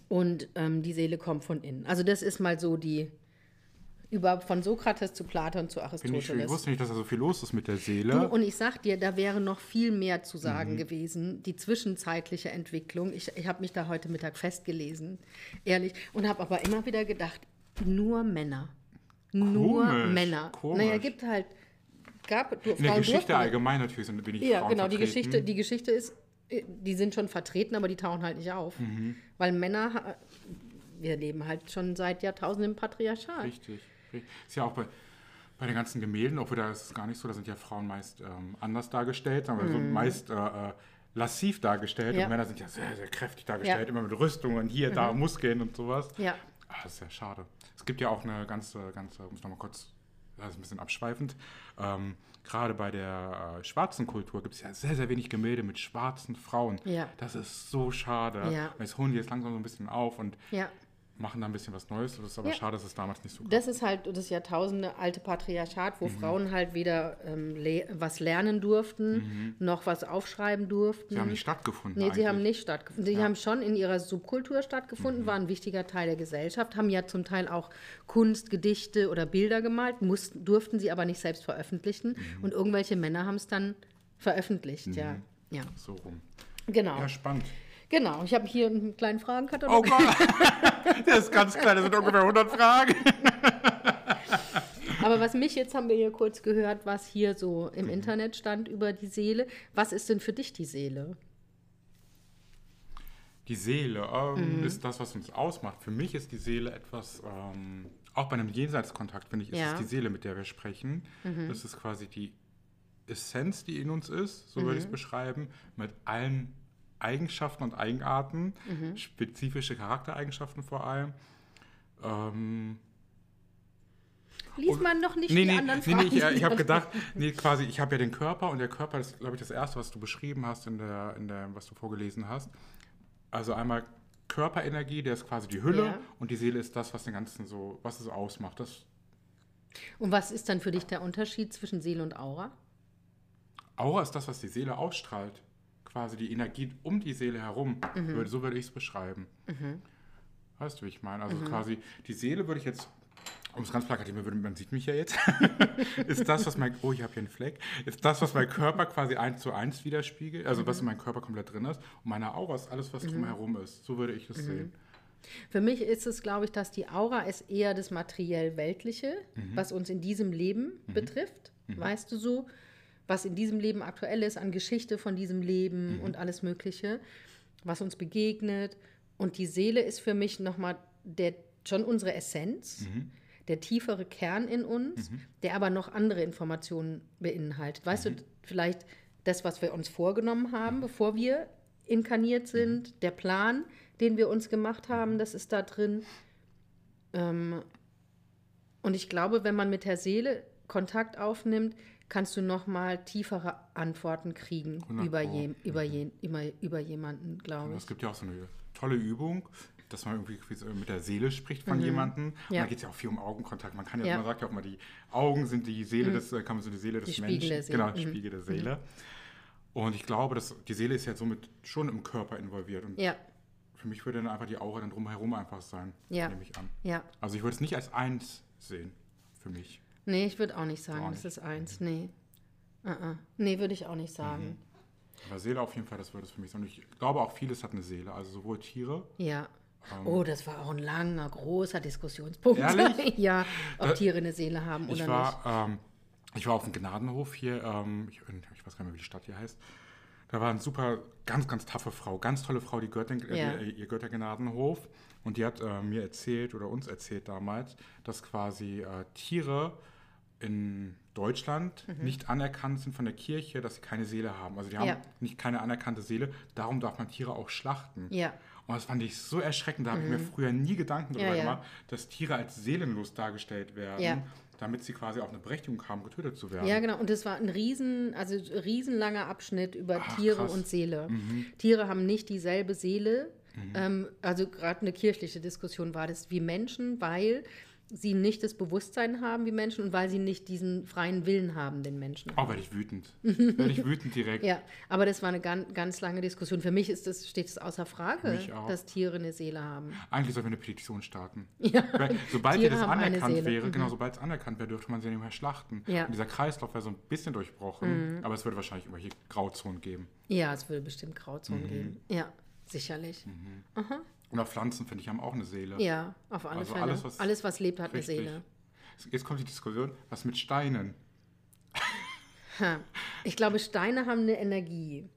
und ähm, die Seele kommt von innen. Also das ist mal so die über von Sokrates zu Platon zu Finde ich. Ich Aristoteles. wusste nicht, dass da so viel los ist mit der Seele. und ich sag dir, da wäre noch viel mehr zu Mhm. sagen gewesen. Die zwischenzeitliche Entwicklung. Ich, ich habe mich da heute Mittag festgelesen, ehrlich, und habe aber immer wieder gedacht, nur Männer. Nur Komisch, Männer. komisch. Naja, gibt halt, gab, du, In der Geschichte durften- allgemein natürlich sind wenig Ja, Frauen genau, die vertreten. Geschichte, die Geschichte ist, die sind schon vertreten, aber die tauchen halt nicht auf. Mhm. Weil Männer, wir leben halt schon seit Jahrtausenden im Patriarchat. Richtig, richtig. Ist ja auch bei, bei den ganzen Gemälden, obwohl da ist es gar nicht so, da sind ja Frauen meist ähm, anders dargestellt, sagen wir so meist äh, äh, lassiv dargestellt Mhm. Ja. und Männer sind ja sehr, sehr kräftig dargestellt, Ja. Mhm. immer mit Rüstungen, hier, da, Muskeln und sowas. Ja. Ah, das ist ja schade. Es gibt ja auch eine ganze, ganze, muss noch mal kurz, das ist ein bisschen abschweifend, ähm, gerade bei der äh, schwarzen Kultur gibt es ja sehr, sehr wenig Gemälde mit schwarzen Frauen. Ja. Das ist so schade. Ja. Jetzt holen die jetzt langsam so ein bisschen auf und Ja. Machen da ein bisschen was Neues. Das ist aber Ja. schade, dass es damals nicht so gab. Das ist halt das Jahrtausende alte Patriarchat, wo Mhm. Frauen halt weder ähm, le was lernen durften, Mhm. noch was aufschreiben durften. Sie haben nicht stattgefunden. Nee, sie eigentlich. haben nicht stattgefunden. Sie haben schon in ihrer Subkultur stattgefunden, waren ein wichtiger Teil der Gesellschaft, haben ja zum Teil auch Kunst, Gedichte oder Bilder gemalt, mussten, durften sie aber nicht selbst veröffentlichen. Und irgendwelche Männer haben es dann veröffentlicht, ja. Ja, So rum. genau. Ja, spannend. Genau, ich habe hier einen kleinen Fragenkatalog. Oh Gott, der ist ganz klein, das sind ungefähr 100 Fragen. Aber was mich jetzt, haben wir hier kurz gehört, was hier so Mhm. im Internet stand über die Seele. Was ist denn für dich die Seele? Die Seele ähm, Mhm. ist das, was uns ausmacht. Für mich ist die Seele etwas, ähm, auch bei einem Jenseitskontakt, finde ich, ist Ja. Mhm. es die Seele, mit der wir sprechen. Das ist quasi die Essenz, die in uns ist, so würde ich es Mhm. beschreiben, mit allen Eigenschaften und Eigenarten, Mhm. spezifische Charaktereigenschaften vor allem. Ähm, Lies man noch nicht nee, die nee, anderen nee, Fragen? nee, ich, äh, ich habe gedacht, nee, quasi, ich habe ja den Körper und der Körper ist, glaube ich, das Erste, was du beschrieben hast, in der, in der, was du vorgelesen hast. Also einmal Körperenergie, der ist quasi die Hülle Ja. und die Seele ist das, was den ganzen so, was es ausmacht. Das Und was ist dann für dich der Unterschied zwischen Seele und Aura? Aura ist das, was die Seele ausstrahlt. Quasi die Energie um die Seele herum. Mhm. Würde, so würde ich es beschreiben. Weißt du, wie ich meine? Also quasi die Seele würde ich jetzt, um es ganz plakativ, man, würde- man sieht mich ja jetzt, ist das, was mein, oh, ich habe hier einen Fleck, ist das, was mein Körper quasi eins zu eins widerspiegelt, also was in meinem Körper komplett drin ist. Und meine Aura ist alles, was drumherum ist. So würde ich es sehen. Für mich ist es, glaube ich, dass die Aura ist eher das materiell-weltliche, Mhm. was uns in diesem Leben betrifft. Weißt du so? Was in diesem Leben aktuell ist, an Geschichte von diesem Leben Mhm. und alles Mögliche, was uns begegnet. Und die Seele ist für mich nochmal der, schon unsere Essenz, Mhm. der tiefere Kern in uns, der aber noch andere Informationen beinhaltet. Weißt Mhm. du, vielleicht das, was wir uns vorgenommen haben, bevor wir inkarniert sind, der Plan, den wir uns gemacht haben, das ist da drin. Ähm, und ich glaube, wenn man mit der Seele Kontakt aufnimmt, kannst du noch mal tiefere Antworten kriegen 100 über, Pro. je, über, je, über, über jemanden, glaube Es ich. gibt ja auch so eine tolle Übung, dass man irgendwie mit der Seele spricht von jemandem. Und Mhm. Ja. da geht es ja auch viel um Augenkontakt. Man kann ja, Ja. man sagt ja auch mal, die Augen sind die Seele des, äh, kann man so die Seele des Die Spiegel Menschen. der Seele. Genau, Mhm. Spiegel der Seele. Und ich glaube, dass die Seele ist ja somit schon im Körper involviert. Und Ja, für mich würde dann einfach die Aura dann drumherum einfach sein, Ja. nehme ich an. ja. Also ich würde es nicht als eins sehen, für mich. Nee, ich würde auch nicht sagen, auch das nicht. ist eins. Nee. Uh -uh. Nee, würde ich auch nicht sagen. Aber Seele auf jeden Fall, das würde es für mich sein. Und ich glaube auch, vieles hat eine Seele. Also sowohl Tiere, Ja. Oh, das war auch ein langer, großer Diskussionspunkt. Ehrlich? ja, ob Äh, Tiere eine Seele haben oder Ich nicht. war, ähm, ich war auf dem Gnadenhof hier, ähm, ich, ich weiß gar nicht mehr, wie die Stadt hier heißt. Da war eine super, ganz, ganz taffe Frau, ganz tolle Frau, die Ja. äh, die, ihr Göttergnadenhof. Und die hat äh, mir erzählt oder uns erzählt damals, dass quasi äh, Tiere in Deutschland Mhm. nicht anerkannt sind von der Kirche, dass sie keine Seele haben. Also die haben Ja. nicht keine anerkannte Seele, darum darf man Tiere auch schlachten. Ja. Und das fand ich so erschreckend, da habe ich mir früher nie Gedanken darüber Mhm. Ja, gemacht, dass Tiere als seelenlos dargestellt werden, damit sie quasi auch eine Berechtigung haben, getötet zu werden. Ja, genau. Und es war ein riesen, also riesenlanger Abschnitt über Ach, Tiere krass. Mhm. und Seele. Tiere haben nicht dieselbe Seele. Ähm, also gerade eine kirchliche Diskussion war das wie Menschen, weil sie nicht das Bewusstsein haben wie Menschen und weil sie nicht diesen freien Willen haben, den Menschen. Oh, werde ich wütend. werde ich wütend direkt. Ja, aber das war eine ganz, ganz lange Diskussion. Für mich ist das, steht es außer Frage, dass Tiere eine Seele haben. Eigentlich sollten wir eine Petition starten. Ja. Weil, sobald Tiere das anerkannt wäre, Mhm. genau, sobald es anerkannt wäre, dürfte man sie nicht mehr schlachten. Ja. Mhm. Und dieser Kreislauf wäre so ein bisschen durchbrochen, aber es würde wahrscheinlich irgendwelche Grauzonen geben. Ja, es würde bestimmt Grauzonen Mhm. geben. Ja, sicherlich. Und auch Pflanzen, finde ich, haben auch eine Seele. Ja, auf alle Also Fälle. alles, Alles was- was, lebt, hat Richtig. eine Seele. Jetzt kommt die Diskussion, was mit Steinen? Ich glaube, Steine haben eine Energie.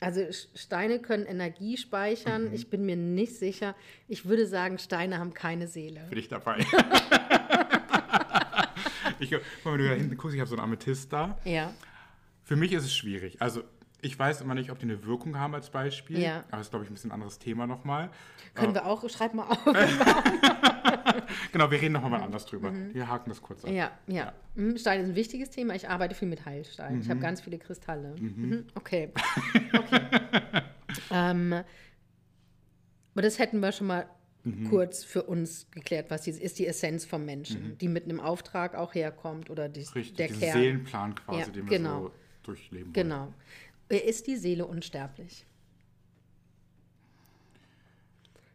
Also Steine können Energie speichern. Mhm. Ich bin mir nicht sicher. Ich würde sagen, Steine haben keine Seele. Bin ich dabei. ich, guck mal, wenn du da hinten guckst, ich habe so einen Amethyst da. Ja, Für mich ist es schwierig. Also ich weiß immer nicht, ob die eine Wirkung haben als Beispiel. Ja. Aber das ist, glaube ich, ein bisschen ein anderes Thema nochmal. können wir auch, schreib mal auf. Genau, wir reden nochmal anders drüber. Wir haken das kurz ab. Mhm. Ja, ja. Mhm, Stein ist ein wichtiges Thema. Ich arbeite viel mit Heilstein. Ich habe ganz viele Kristalle. Mhm. Okay. okay. ähm, aber das hätten wir schon mal kurz für uns geklärt, was die, ist die Essenz vom Menschen, die mit einem Auftrag auch herkommt oder die, Richtig, der Kern. Seelenplan quasi, Ja, den wir genau. so durchleben wollen. Genau. Ist die Seele unsterblich?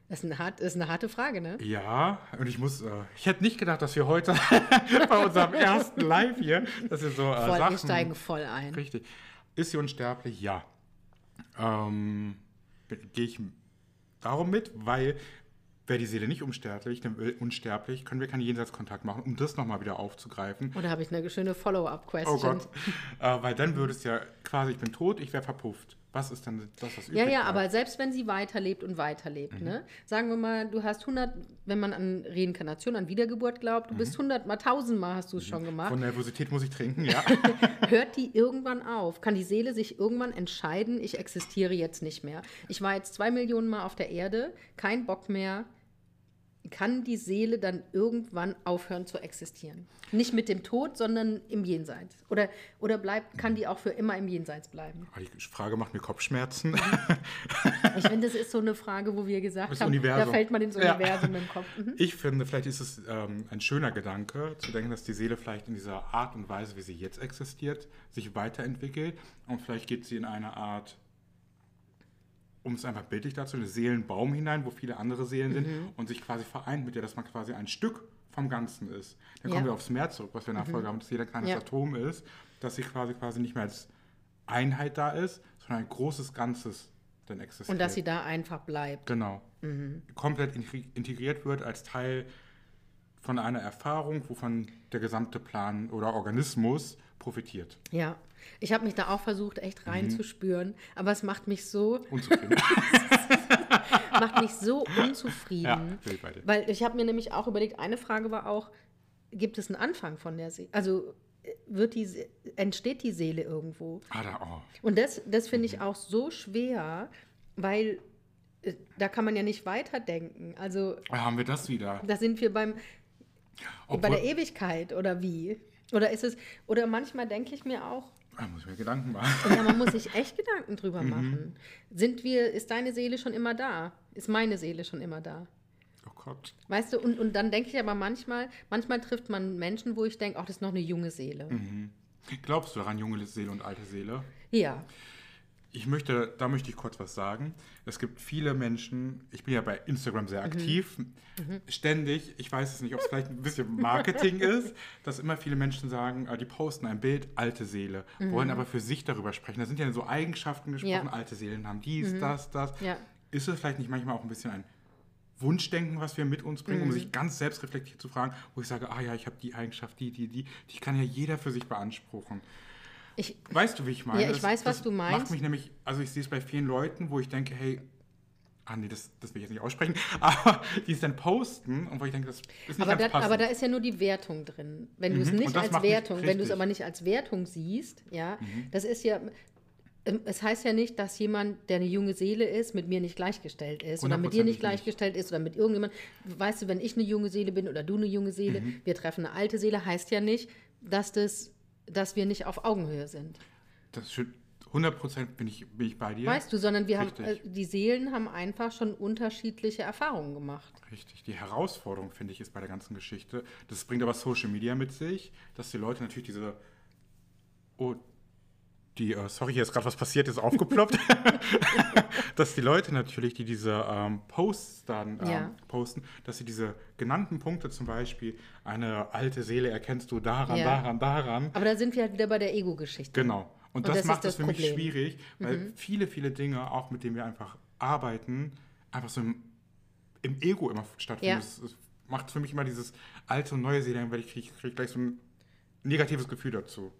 Das ist eine, hart, ist eine harte Frage, ne? Ja, und ich muss, äh, ich hätte nicht gedacht, dass wir heute bei unserem ersten Live hier, dass wir so äh, Voll, Sachen... wir steigen voll ein. Richtig. Ist sie unsterblich? Ja. Ähm, Gehe ich darum mit, weil wäre die Seele nicht unsterblich, unsterblich, können wir keinen Jenseitskontakt machen, um das nochmal wieder aufzugreifen. Oder habe ich eine schöne Follow-up-Question? Oh Gott. äh, weil dann würde es ja quasi, ich bin tot, ich wäre verpufft. Was ist denn das, was übrig Ja, ja, bleibt? aber selbst wenn sie weiterlebt und weiterlebt, ne? Sagen wir mal, du hast 100, wenn man an Reinkarnation, an Wiedergeburt glaubt, du bist 100 mal, 1000 mal hast du es schon gemacht. Von Nervosität muss ich trinken, ja. Hört die irgendwann auf? Kann die Seele sich irgendwann entscheiden, ich existiere jetzt nicht mehr? Ich war jetzt zwei Millionen Mal auf der Erde, kein Bock mehr. Kann die Seele dann irgendwann aufhören zu existieren? Nicht mit dem Tod, sondern im Jenseits. Oder, oder bleibt, kann die auch für immer im Jenseits bleiben? Ah, Die Frage macht mir Kopfschmerzen. Ich finde, das ist so eine Frage, wo wir gesagt Das haben, Universum. da fällt man ins Ja. Universum im Kopf. Mhm. Ich finde, vielleicht ist es ähm, ein schöner Gedanke, zu denken, dass die Seele vielleicht in dieser Art und Weise, wie sie jetzt existiert, sich weiterentwickelt und vielleicht geht sie in eine Art, um es einfach bildlich dazu, einen Seelenbaum hinein, wo viele andere Seelen sind Mhm. und sich quasi vereint mit der, dass man quasi ein Stück vom Ganzen ist. Dann Ja. kommen wir aufs Meer zurück, was wir in der Folge haben, dass jeder ein kleines Ja. Atom ist, dass sie quasi quasi nicht mehr als Einheit da ist, sondern ein großes Ganzes dann existiert. Und dass sie da einfach bleibt. Genau. Komplett integ- integriert wird als Teil von einer Erfahrung, wovon der gesamte Plan oder Organismus profitiert. Ja. Ich habe mich da auch versucht, echt Mhm. reinzuspüren, aber es macht mich so, Unzufrieden. macht mich so unzufrieden. ja, ich bei. Weil ich habe mir nämlich auch überlegt, eine Frage war auch, gibt es einen Anfang von der Seele? Also äh, wird die, entsteht die Seele irgendwo? Ah, da, oh. Und das, das finde Mhm. ich auch so schwer, weil äh, da kann man ja nicht weiterdenken. Also Da haben wir das wieder. da sind wir beim, bei Obwohl- der Ewigkeit oder wie? Oder ist es, oder manchmal denke ich mir auch, Da muss ich mir Gedanken machen. ja, man muss sich echt Gedanken drüber machen. Sind wir, ist deine Seele schon immer da? Ist meine Seele schon immer da? Oh Gott. Weißt du, und, und dann denke ich aber manchmal, manchmal trifft man Menschen, wo ich denke, ach, das ist noch eine junge Seele. Glaubst du daran, junge Seele und alte Seele? Ja. Ich möchte, da möchte ich kurz was sagen. Es gibt viele Menschen, ich bin ja bei Instagram sehr aktiv, ständig, ich weiß es nicht, ob es vielleicht ein bisschen Marketing ist, dass immer viele Menschen sagen, äh, die posten ein Bild, alte Seele, wollen aber für sich darüber sprechen. Da sind ja so Eigenschaften gesprochen, Ja. alte Seelen haben dies, das, das. Ja. Ist es vielleicht nicht manchmal auch ein bisschen ein Wunschdenken, was wir mit uns bringen, Mhm. um sich ganz selbstreflektiert zu fragen, wo ich sage, ah ja, ich habe die Eigenschaft, die, die, die, die kann ja jeder für sich beanspruchen. Ich, Weißt du, wie ich meine? Ja, ich weiß, was du meinst. Macht mich nämlich, also ich sehe es bei vielen Leuten, wo ich denke, hey, ah nee, das, das will ich jetzt nicht aussprechen, aber die es dann posten und wo ich denke, das ist nicht aber, da, aber da ist ja nur die Wertung drin. Wenn du es Mhm, nicht das als Wertung, wenn du es. Mhm. aber nicht als Wertung siehst, ja, das ist ja, ähm, es heißt ja nicht, dass jemand, der eine junge Seele ist, mit mir nicht gleichgestellt ist oder mit dir nicht gleichgestellt ist oder mit irgendjemand. Weißt du, wenn ich eine junge Seele bin oder du eine junge Seele, Mhm. wir treffen eine alte Seele, heißt ja nicht, dass, das, dass wir nicht auf Augenhöhe sind. das ist 100% bin ich, bin ich bei dir. Weißt du, sondern wir haben, Richtig. äh, die Seelen haben einfach schon unterschiedliche Erfahrungen gemacht. Richtig. Die Herausforderung, finde ich, ist bei der ganzen Geschichte, das bringt aber Social Media mit sich, dass die Leute natürlich diese, oh, die, äh, sorry, hier ist gerade was passiert, ist aufgeploppt, dass die Leute natürlich, die diese ähm, Posts dann ähm, Ja. posten, dass sie diese genannten Punkte zum Beispiel, eine alte Seele erkennst du daran, Ja. daran, daran, Aber da sind wir halt wieder bei der Ego-Geschichte. Genau. Und, Und das, das macht das es für mich Problem. Mhm. schwierig, weil viele, viele Dinge, auch mit denen wir einfach arbeiten, einfach so im, im Ego immer stattfinden. Ja. Es, es macht für mich immer dieses alte und neue Seele, weil ich kriege krieg gleich so ein negatives Gefühl dazu.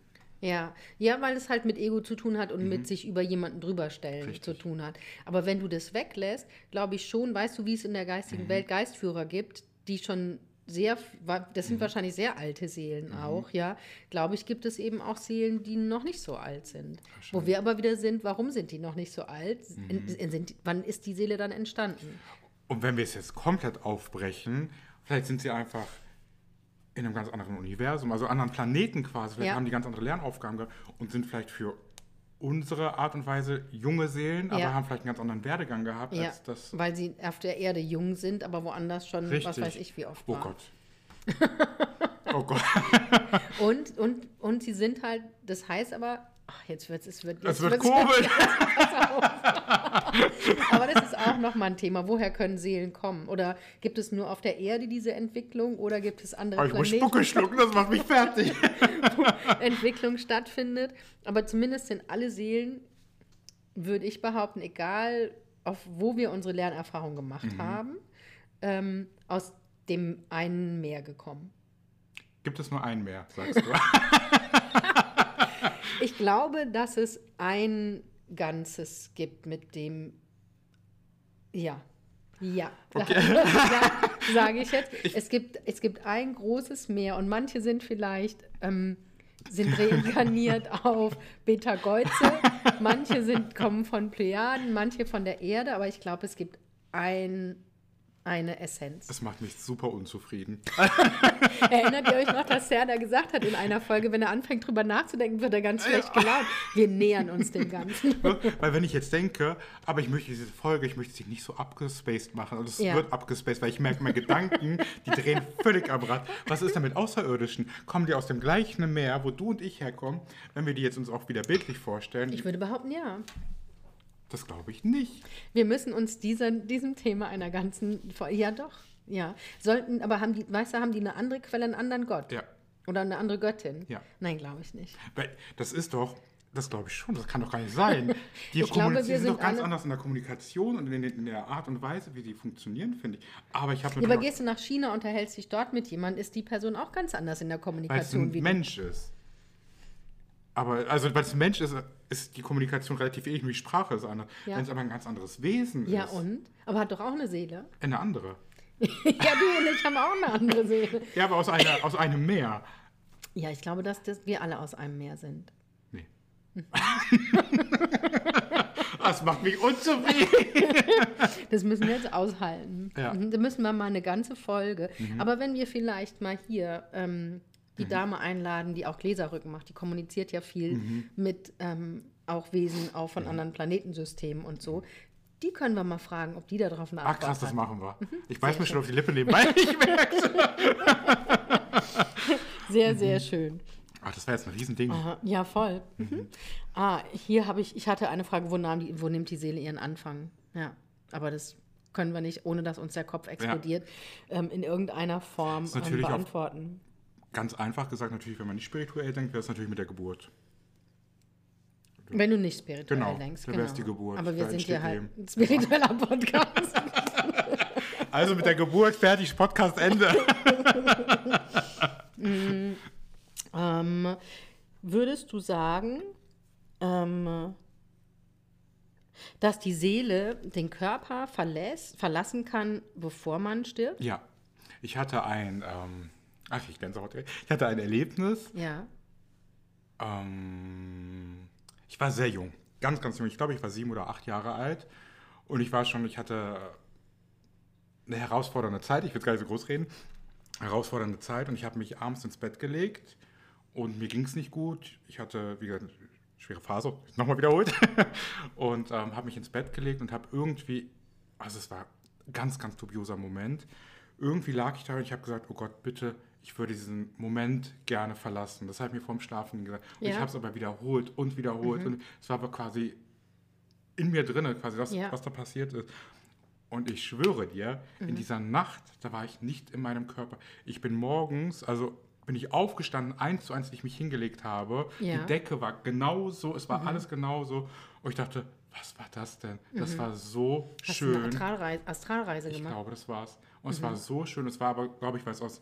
Ja, ja, weil es halt mit Ego zu tun hat und mit sich über jemanden drüber stellen Mhm. Richtig. zu tun hat. Aber wenn du das weglässt, glaube ich schon, weißt du, wie es in der geistigen Mhm. Welt Geistführer gibt, die schon sehr, das Mhm. sind wahrscheinlich sehr alte Seelen auch, ja. Glaube ich, gibt es eben auch Seelen, die noch nicht so alt sind. Wo wir aber wieder sind, warum sind die noch nicht so alt? Mhm. In, in, sind, wann ist die Seele dann entstanden? Und wenn wir es jetzt komplett aufbrechen, vielleicht sind sie einfach in einem ganz anderen Universum, also anderen Planeten quasi, vielleicht Ja. haben die ganz andere Lernaufgaben und sind vielleicht für unsere Art und Weise junge Seelen, aber Ja. haben vielleicht einen ganz anderen Werdegang gehabt Ja, als das. weil sie auf der Erde jung sind, aber woanders schon, Richtig. was weiß ich, wie oft Oh waren. Gott. oh Gott. Und, und, und sie sind halt, das heißt aber, ach, jetzt wird es, wird, Es jetzt wird wird's- komisch. Aber das ist auch nochmal ein Thema. Woher können Seelen kommen? Oder gibt es nur auf der Erde diese Entwicklung oder gibt es andere Oh, ich muss Planeten, Spucke schlucken, das macht mich fertig. wo Entwicklung stattfindet? Aber zumindest sind alle Seelen, würde ich behaupten, egal auf wo wir unsere Lernerfahrung gemacht Mhm. haben, ähm, aus dem einen Meer gekommen. Gibt es nur einen mehr, sagst du? Ich glaube, dass es ein Ganzes gibt, mit dem. Ja. Ja. Okay. ja sage ich jetzt. Es gibt, es gibt ein großes Meer und manche sind vielleicht. Ähm, sind reinkarniert auf Beta Geuze, manche sind, kommen von Plejaden, manche von der Erde, aber ich glaube, es gibt ein, eine Essenz. Das macht mich super unzufrieden. Erinnert ihr euch noch, dass Serda gesagt hat in einer Folge, wenn er anfängt drüber nachzudenken, wird er ganz schlecht gelaunt. Wir nähern uns dem Ganzen. weil wenn ich jetzt denke, aber ich möchte diese Folge, ich möchte sie nicht so abgespaced machen. Und es Ja. wird abgespaced, weil ich merke, meine Gedanken, die drehen völlig am Rad. Was ist denn mit Außerirdischen? Kommen die aus dem gleichen Meer, wo du und ich herkommen? Wenn wir die jetzt uns auch wieder bildlich vorstellen, Ich würde behaupten, ja. Das glaube ich nicht. Wir müssen uns dieser, diesem Thema einer ganzen. Ja, doch. Ja. Sollten, aber haben die, weißt du, haben die eine andere Quelle, einen anderen Gott? Ja. Oder eine andere Göttin? Ja. Nein, glaube ich nicht. Weil das ist doch, das glaube ich schon, das kann doch gar nicht sein. Die Ich glaube, wir sind doch sind ganz alle- anders in der Kommunikation und in, in der Art und Weise, wie die funktionieren, finde ich. Aber ich habe Ja, aber gehst du nach China und unterhältst dich dort mit jemandem, ist die Person auch ganz anders in der weil es Kommunikation ein. Mensch ist. Aber, also, weil es ein Mensch ist, ist die Kommunikation relativ ähnlich, nur die Sprache ist anders. Ja. Wenn es aber ein ganz anderes Wesen Ja, ist, und? Aber hat doch auch eine Seele. eine andere. ja, du und ich haben auch eine andere Seele. Ja, aber aus, einer, aus einem Meer. Ja, ich glaube, dass das wir alle aus einem Meer sind. Nee. das macht mich unzufrieden. Das müssen wir jetzt aushalten. Ja. Mhm, Da müssen wir mal eine ganze Folge. Aber wenn wir vielleicht mal hier ähm, die Dame einladen, die auch Gläserrücken macht. Die kommuniziert ja viel Mhm. mit ähm, auch Wesen auch von anderen Planetensystemen und so. Die können wir mal fragen, ob die da drauf eine Ach Antwort krass, das machen wir. Ich beiß mir schon auf die Lippe nebenbei. Ich merk's. Sehr, Mhm. sehr schön. Ach, das wäre jetzt ein Riesending. Aha, ja, voll. Mhm. Ah, hier habe ich, ich hatte eine Frage, wo, die, wo nimmt die Seele ihren Anfang? Ja, aber das können wir nicht, ohne dass uns der Kopf explodiert, ähm, in irgendeiner Form ähm, beantworten. Ganz einfach gesagt, natürlich, wenn man nicht spirituell denkt, wäre es natürlich mit der Geburt. Wenn du nicht spirituell Genau, denkst. Genau. wär's die Geburt, Aber wir da sind hier halt ein spiritueller Podcast. Also mit der Geburt fertig, Podcast Ende. ähm, würdest du sagen, ähm, dass die Seele den Körper verlässt, verlassen kann, bevor man stirbt? Ja, ich hatte ein, ähm, ach, ich Gänsehaut. Ich hatte ein Erlebnis. Ja. Ähm, ich war sehr jung, ganz, ganz jung. Ich glaube, ich war sieben oder acht Jahre alt. Und ich war schon, ich hatte eine herausfordernde Zeit. Ich will gar nicht so groß reden. Herausfordernde Zeit. Und ich habe mich abends ins Bett gelegt und mir ging es nicht gut. Ich hatte, wie gesagt, eine schwere Phase, nochmal wiederholt. und ähm, habe mich ins Bett gelegt und habe irgendwie, also es war ein ganz, ganz dubioser Moment. Irgendwie lag ich da und ich habe gesagt, oh Gott, bitte, ich würde diesen Moment gerne verlassen. Das habe ich mir vorm Schlafen gesagt. Und ich Ja. habe es aber wiederholt und wiederholt. Und es war aber quasi in mir drin, quasi das, Ja. was da passiert ist. Und ich schwöre dir, in dieser Nacht, da war ich nicht in meinem Körper. Ich bin morgens, also bin ich aufgestanden, eins zu eins, ich mich hingelegt habe. Ja. Die Decke war genauso, es war alles genauso. Und ich dachte, was war das denn? Das war so Hast du eine schön. Astralreise, Astralreise Ich gemacht? glaube, das war's. Und es war so schön. Es war aber, glaube ich, weil es aus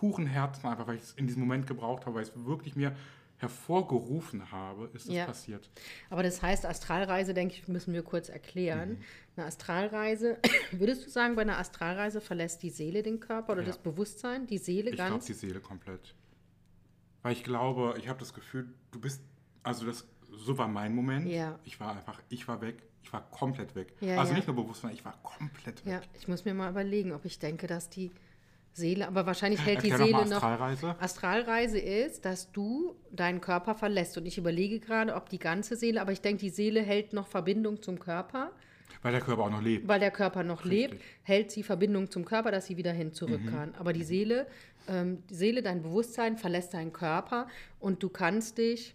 puren Herzen einfach, weil ich es in diesem Moment gebraucht habe, weil ich es wirklich mir hervorgerufen habe, ist es Ja. passiert. Aber das heißt, Astralreise, denke ich, müssen wir kurz erklären. Mhm. Eine Astralreise, würdest du sagen, bei einer Astralreise verlässt die Seele den Körper oder Ja. das Bewusstsein, die Seele Ich glaube, ganz? die Seele komplett. Weil ich glaube, ich habe das Gefühl, du bist, also das, so war mein Moment. Ja. Ich war einfach, ich war weg. Ich war komplett weg. Also nicht nur Bewusstsein, ich war komplett weg. ja, ich muss mir mal überlegen, ob ich denke, dass die Seele, aber wahrscheinlich hält die Erklär mal Seele noch. Astralreise. Astralreise ist, dass du deinen Körper verlässt. Und ich überlege gerade, ob die ganze Seele, aber ich denke, die Seele hält noch Verbindung zum Körper. Weil der Körper auch noch lebt. weil der Körper noch Richtig. lebt, hält sie Verbindung zum Körper, dass sie wieder hin zurück kann. Aber die Seele, ähm, die Seele, dein Bewusstsein verlässt deinen Körper und du kannst dich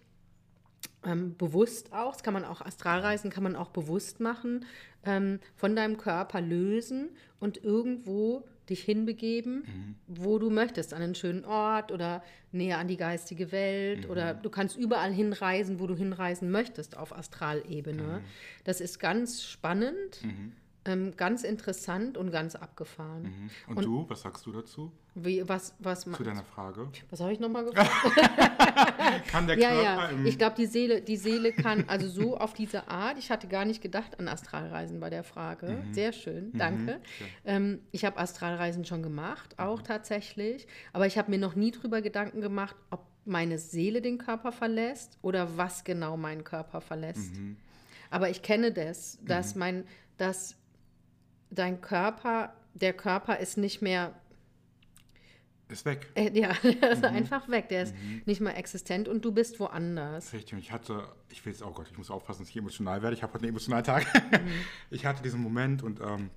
ähm, bewusst auch, das kann man auch Astralreisen, kann man auch bewusst machen, ähm, von deinem Körper lösen und irgendwo dich hinbegeben, wo du möchtest, an einen schönen Ort oder näher an die geistige Welt oder du kannst überall hinreisen, wo du hinreisen möchtest auf Astralebene. Das ist ganz spannend, ähm, ganz interessant und ganz abgefahren. Und, du, was sagst du dazu? Wie, was, was, Zu deiner Frage? was habe ich nochmal gefragt? Kann der Ja, Körper ja. Ich glaube, die Seele, die Seele kann also so auf diese Art. Ich hatte gar nicht gedacht an Astralreisen bei der Frage. Mhm. Sehr schön, danke. Ähm, ich habe Astralreisen schon gemacht, auch Mhm. tatsächlich. Aber ich habe mir noch nie drüber Gedanken gemacht, ob meine Seele den Körper verlässt oder was genau meinen Körper verlässt. Mhm. Aber ich kenne das, dass mein, dass dein Körper, der Körper ist nicht mehr ist weg. äh, Ja, der ist Mhm. einfach weg. Der ist nicht mehr existent und du bist woanders. Richtig, und ich hatte, ich will jetzt, oh Gott, ich muss aufpassen, dass ich emotional werde. Ich habe heute einen emotionalen Tag. Mhm. Ich hatte diesen Moment und, ähm,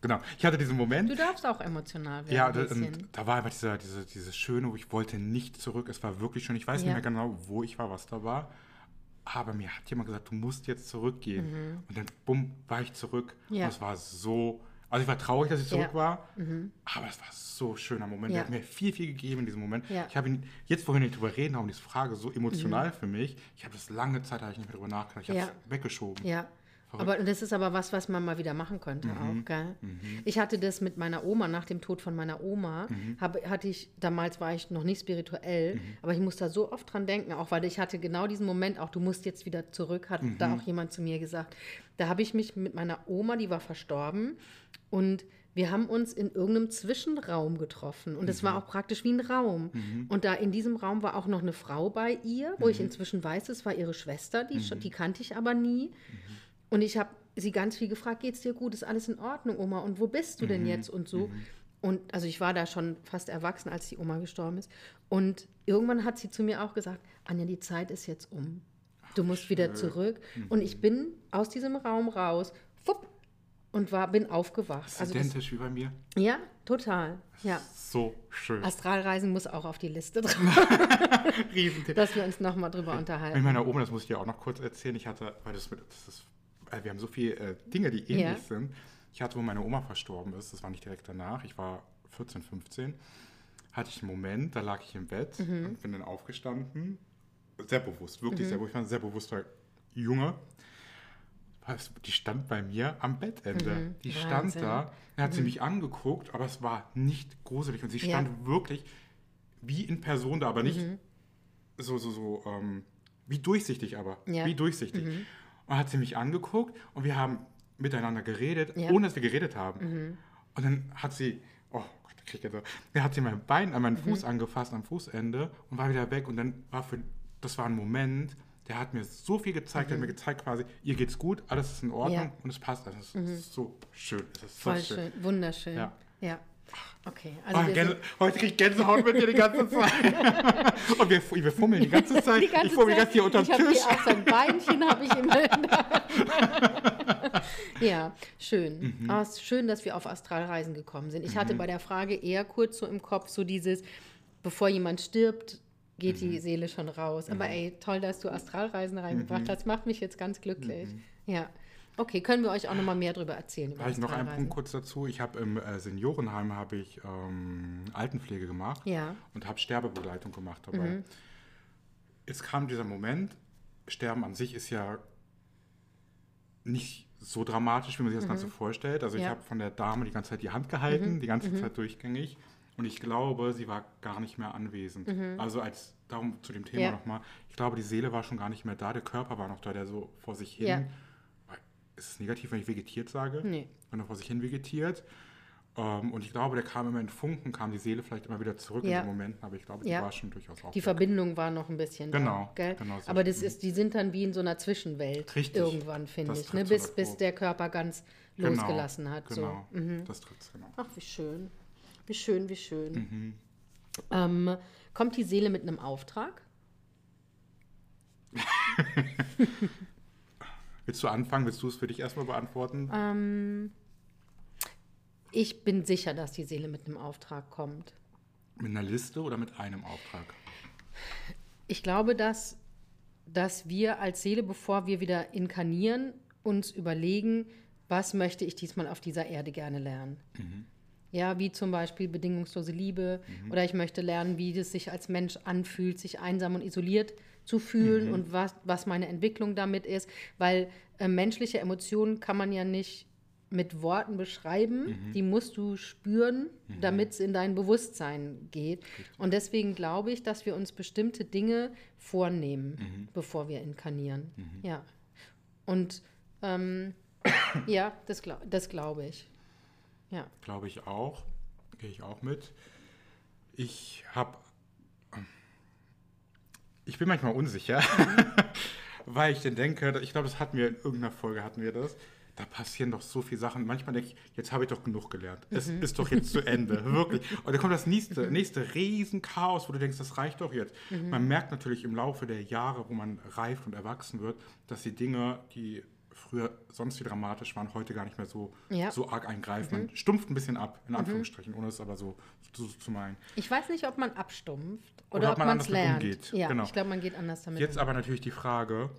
genau, ich hatte diesen Moment. Du darfst auch emotional werden. Ja, da, und da war einfach dieser, diese, dieses Schöne, wo ich wollte nicht zurück. Es war wirklich schön. Ich weiß Ja. nicht mehr genau, wo ich war, was da war. Aber mir hat jemand gesagt, du musst jetzt zurückgehen. Und dann, bumm, war ich zurück. Mhm. Ja. Und es war so, also ich war traurig, dass ich zurück Ja. war. Aber es war so ein schöner Moment. Ja. Der hat mir viel, viel gegeben in diesem Moment. Ja. Ich habe ihn, jetzt vorhin nicht drüber reden, aber diese Frage so emotional für mich. Ich habe das lange Zeit, habe ich nicht mehr drüber nachgedacht. Ich habe es weggeschoben. Ja. Aber das ist aber was, was man mal wieder machen könnte Mhm. auch, gell? Ich hatte das mit meiner Oma, nach dem Tod von meiner Oma, Mhm. habe, hatte ich, damals war ich noch nicht spirituell, aber ich muss da so oft dran denken, auch weil ich hatte genau diesen Moment, auch du musst jetzt wieder zurück, hat Mhm. da auch jemand zu mir gesagt. Da habe ich mich mit meiner Oma, die war verstorben, und wir haben uns in irgendeinem Zwischenraum getroffen. Und es Mhm. war auch praktisch wie ein Raum. Und da in diesem Raum war auch noch eine Frau bei ihr, wo Mhm. ich inzwischen weiß, es war ihre Schwester, die, die kannte ich aber nie. Und ich habe sie ganz viel gefragt, geht's dir gut, ist alles in Ordnung, Oma? Und wo bist du denn jetzt? Und so. Und also ich war da schon fast erwachsen, als die Oma gestorben ist. Und irgendwann hat sie zu mir auch gesagt, Anja, die Zeit ist jetzt um. Du musst wieder zurück. Und ich bin aus diesem Raum raus, fupp, und war, bin aufgewacht. Also identisch wie bei mir. Ja, total. Ja. So schön. Astralreisen muss auch auf die Liste drauf. Riesentipp. dass wir uns nochmal drüber Mit unterhalten. meiner Oma, das muss ich dir auch noch kurz erzählen. Ich hatte, weil das, mit, das ist, wir haben so viele äh, Dinge, die ähnlich Ja. sind. Ich hatte, wo meine Oma verstorben ist, das war nicht direkt danach, ich war 14, 15, hatte ich einen Moment, da lag ich im Bett Mhm. und bin dann aufgestanden. Sehr bewusst, wirklich sehr bewusst. Ich war ein sehr bewusster Junge. Die stand bei mir am Bettende. Die stand Mhm. Wahnsinn. Mhm. da, dann hat sie mich angeguckt, aber es war nicht gruselig. Und sie Ja. stand wirklich wie in Person da, aber nicht so, so, so, ähm, wie durchsichtig aber. Ja. Wie durchsichtig. Und hat sie mich angeguckt und wir haben miteinander geredet, Ja. ohne dass wir geredet haben. Und dann hat sie, oh Gott, krieg ich jetzt, so- dann hat sie mein Bein an meinen Fuß angefasst, am Fußende und war wieder weg. Und dann war für, das war ein Moment, der hat mir so viel gezeigt, der hat mir gezeigt quasi, ihr geht's gut, alles ist in Ordnung Ja. und es passt. Also es ist so schön. Es ist so Voll schön, wunderschön. Ja. Ja. Okay, also Oh, wir Gänse, heute krieg ich Gänsehaut mit dir die ganze Zeit. und wir, wir fummeln die ganze Zeit. die ganze ich fummel ganz hier unter ich Tisch. hier auch sein Beinchen, habe ich immer. ja, schön. Mhm. Ah, ist schön, dass wir auf Astralreisen gekommen sind. Ich hatte bei der Frage eher kurz so im Kopf so dieses, bevor jemand stirbt, geht Mhm. die Seele schon raus. Aber ey, toll, dass du Astralreisen reingebracht Mhm. hast. Macht mich jetzt ganz glücklich. Ja. Okay, können wir euch auch noch mal mehr darüber erzählen? Über Vielleicht noch einen? Punkt kurz dazu. Ich habe im äh, Seniorenheim habe ich ähm, Altenpflege gemacht Ja. Mhm. und habe Sterbebegleitung gemacht dabei. Es kam dieser Moment, Sterben an sich ist ja nicht so dramatisch, wie man sich das Ganze vorstellt. Also ich Mhm. Ja. habe von der Dame die ganze Zeit die Hand gehalten, die ganze Zeit durchgängig. Und ich glaube, sie war gar nicht mehr anwesend. Also als, darum zu dem Thema Mhm. Ja. nochmal, ich glaube, die Seele war schon gar nicht mehr da, der Körper war noch da, der so vor sich hin. Ist es negativ, wenn ich vegetiert sage? Nee. Wenn er vor sich hin vegetiert. Ähm, und ich glaube, der kam immer in Funken, kam die Seele vielleicht immer wieder zurück Ja. in den Momenten, aber ich glaube, die Ja. war schon durchaus auch Die weg. Verbindung war noch ein bisschen Genau, da, genau so Aber das stimmt. ist, die sind dann wie in so einer Zwischenwelt Richtig. irgendwann, finde ich, ne? bis, bis der Körper ganz Genau, losgelassen hat. Genau, So. Mhm. das trifft genau. Ach, wie schön. Wie schön, wie schön. Mhm. Ähm, kommt die Seele mit einem Auftrag? Willst du anfangen? Willst du es für dich erstmal beantworten? Ähm, ich bin sicher, dass die Seele mit einem Auftrag kommt. Mit einer Liste oder mit einem Auftrag? Ich glaube, dass, dass wir als Seele, bevor wir wieder inkarnieren, uns überlegen, was möchte ich diesmal auf dieser Erde gerne lernen. Ja, wie zum Beispiel bedingungslose Liebe oder ich möchte lernen, wie es sich als Mensch anfühlt, sich einsam und isoliert zu fühlen und was, was meine Entwicklung damit ist, weil äh, menschliche Emotionen kann man ja nicht mit Worten beschreiben, die musst du spüren, damit es in dein Bewusstsein geht. Und deswegen glaube ich, dass wir uns bestimmte Dinge vornehmen, bevor wir inkarnieren. Ja. Und ähm, ja, das, glaub, das glaube ich. Ja. Glaube ich auch. Gehe ich auch mit. Ich habe. Ich bin manchmal unsicher, weil ich dann denke, ich glaube, das hatten wir in irgendeiner Folge, hatten wir das. Da passieren doch so viele Sachen. Manchmal denke ich, jetzt habe ich doch genug gelernt. Es ist doch jetzt zu Ende. Wirklich. Und dann kommt das nächste, nächste Riesenchaos, wo du denkst, das reicht doch jetzt. Man merkt natürlich im Laufe der Jahre, wo man reift und erwachsen wird, dass die Dinge, die früher sonst wie dramatisch waren, heute gar nicht mehr so, Ja. so arg eingreifen. Man stumpft ein bisschen ab, in Anführungsstrichen, ohne es aber so, so zu meinen. Ich weiß nicht, ob man abstumpft oder, Oder ob ob man es lernt. umgeht. Ja, Genau. ich glaube, man geht anders damit Jetzt um. aber natürlich die Frage,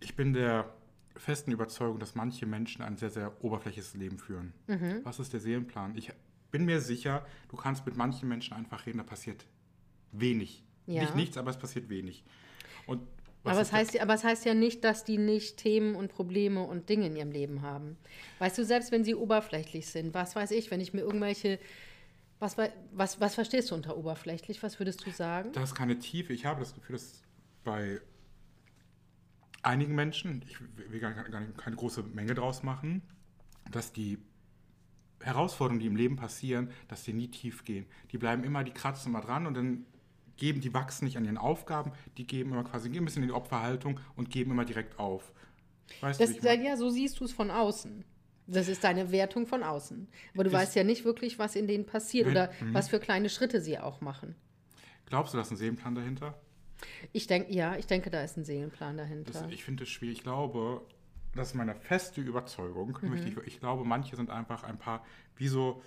ich bin der festen Überzeugung, dass manche Menschen ein sehr, sehr oberflächliches Leben führen. Mhm. Was ist der Seelenplan? Ich bin mir sicher, du kannst mit manchen Menschen einfach reden, da passiert wenig. Ja. Nicht nichts, aber es passiert wenig. Und Aber es, heißt, ja- aber es heißt ja nicht, dass die nicht Themen und Probleme und Dinge in ihrem Leben haben. Weißt du, selbst wenn sie oberflächlich sind, was weiß ich, wenn ich mir irgendwelche. Was, was, was verstehst du unter oberflächlich? Was würdest du sagen? Da ist keine Tiefe. Ich habe das Gefühl, dass bei einigen Menschen, ich will gar gar nicht keine große Menge draus machen, dass die Herausforderungen, die im Leben passieren, dass die nie tief gehen. Die bleiben immer, die kratzen immer dran und dann geben, die wachsen nicht an ihren Aufgaben, die geben immer quasi, gehen ein bisschen in die Opferhaltung und geben immer direkt auf. Weißt Das, du, ja, so siehst du es von außen. Das ist deine Wertung von außen. Aber du Das- weißt ja nicht wirklich, was in denen passiert Wenn- oder was für kleine Schritte sie auch machen. Glaubst du, da ist ein Seelenplan dahinter? Ich denke, ja, ich denke, da ist ein Seelenplan Das, dahinter. ich finde es schwierig. Ich glaube, das ist meine feste Überzeugung. Mhm. Ich, ich glaube, manche sind einfach ein paar, wie so,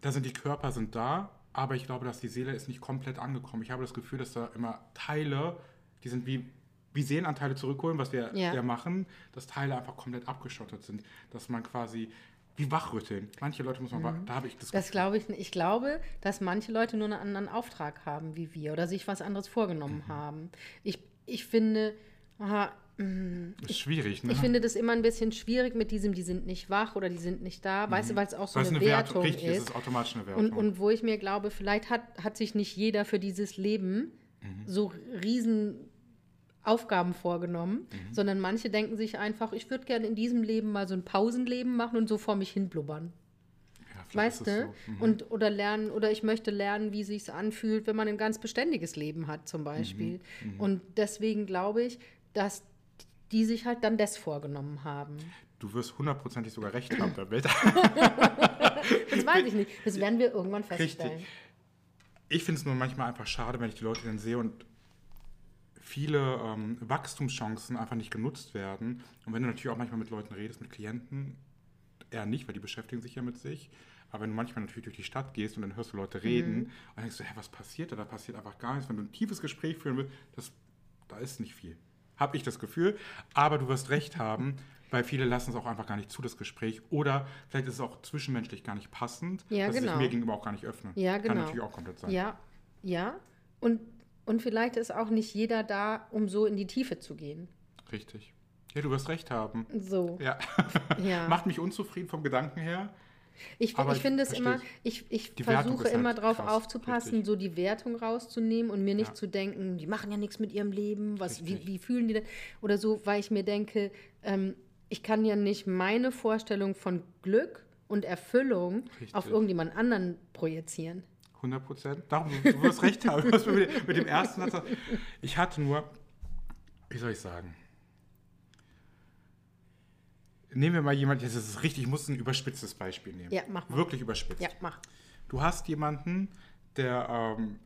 da sind die Körper sind da, aber ich glaube, dass die Seele ist nicht komplett angekommen. Ich habe das Gefühl, dass da immer Teile, die sind wie, wie Seelenanteile zurückholen, was wir Ja. ja. machen, dass Teile einfach komplett abgeschottet sind. Dass man quasi, wie wachrütteln. Manche Leute muss man, wa- da habe ich das, Mhm. Das glaube ich. Ich glaube, dass manche Leute nur einen anderen Auftrag haben wie wir oder sich was anderes vorgenommen Mhm. haben. Ich, ich finde, aha, ist schwierig. Ne? ich finde das immer ein bisschen schwierig mit diesem, die sind nicht wach oder die sind nicht da, weißt du, weil es auch so eine, eine Wertung Richtig, es ist. ist automatisch eine Wertung. Und, und wo ich mir glaube, vielleicht hat, hat sich nicht jeder für dieses Leben so riesen Aufgaben vorgenommen, sondern manche denken sich einfach, ich würde gerne in diesem Leben mal so ein Pausenleben machen und so vor mich hin blubbern. ja, Weißt du? so. Mhm. Und oder lernen, oder ich möchte lernen, wie sich anfühlt, wenn man ein ganz beständiges Leben hat, zum Beispiel. Mhm. Und deswegen glaube ich, dass die sich halt dann das vorgenommen haben. Du wirst hundertprozentig sogar recht haben damit. Das weiß ich nicht. Das werden wir irgendwann feststellen. Richtig. Ich finde es nur manchmal einfach schade, wenn ich die Leute dann sehe und viele ähm, Wachstumschancen einfach nicht genutzt werden. Und wenn du natürlich auch manchmal mit Leuten redest, mit Klienten, eher nicht, weil die beschäftigen sich ja mit sich. Aber wenn du manchmal natürlich durch die Stadt gehst und dann hörst du Leute reden und dann denkst du, hä, was passiert da? Da passiert einfach gar nichts. Wenn du ein tiefes Gespräch führen willst, das, da ist nicht viel. Habe ich das Gefühl. Aber du wirst recht haben, weil viele lassen es auch einfach gar nicht zu, das Gespräch. Oder vielleicht ist es auch zwischenmenschlich gar nicht passend, Ja, dass genau. sich mir gegenüber auch gar nicht öffnen. Ja, Kann genau. natürlich auch komplett sein. Ja, ja. Und, und vielleicht ist auch nicht jeder da, um so in die Tiefe zu gehen. Richtig. Ja, du wirst recht haben. So. Ja. Ja. Macht mich unzufrieden vom Gedanken her. Ich, ich finde es immer, ich, ich versuche ist immer halt darauf krass, aufzupassen, richtig. so die Wertung rauszunehmen und mir nicht Ja. zu denken, die machen ja nichts mit ihrem Leben, was, wie, wie fühlen die denn? Oder so, weil ich mir denke, ähm, ich kann ja nicht meine Vorstellung von Glück und Erfüllung Richtig. auf irgendjemand anderen projizieren. 100 Prozent. Darum, du du wirst recht haben. Mit, mit dem ersten Satz. Ich hatte nur, wie soll ich sagen? Nehmen wir mal jemanden, das ist richtig, ich muss ein überspitztes Beispiel nehmen. Ja, mach mal. Wirklich überspitzt. Ja, mach. Du hast jemanden, der ähm,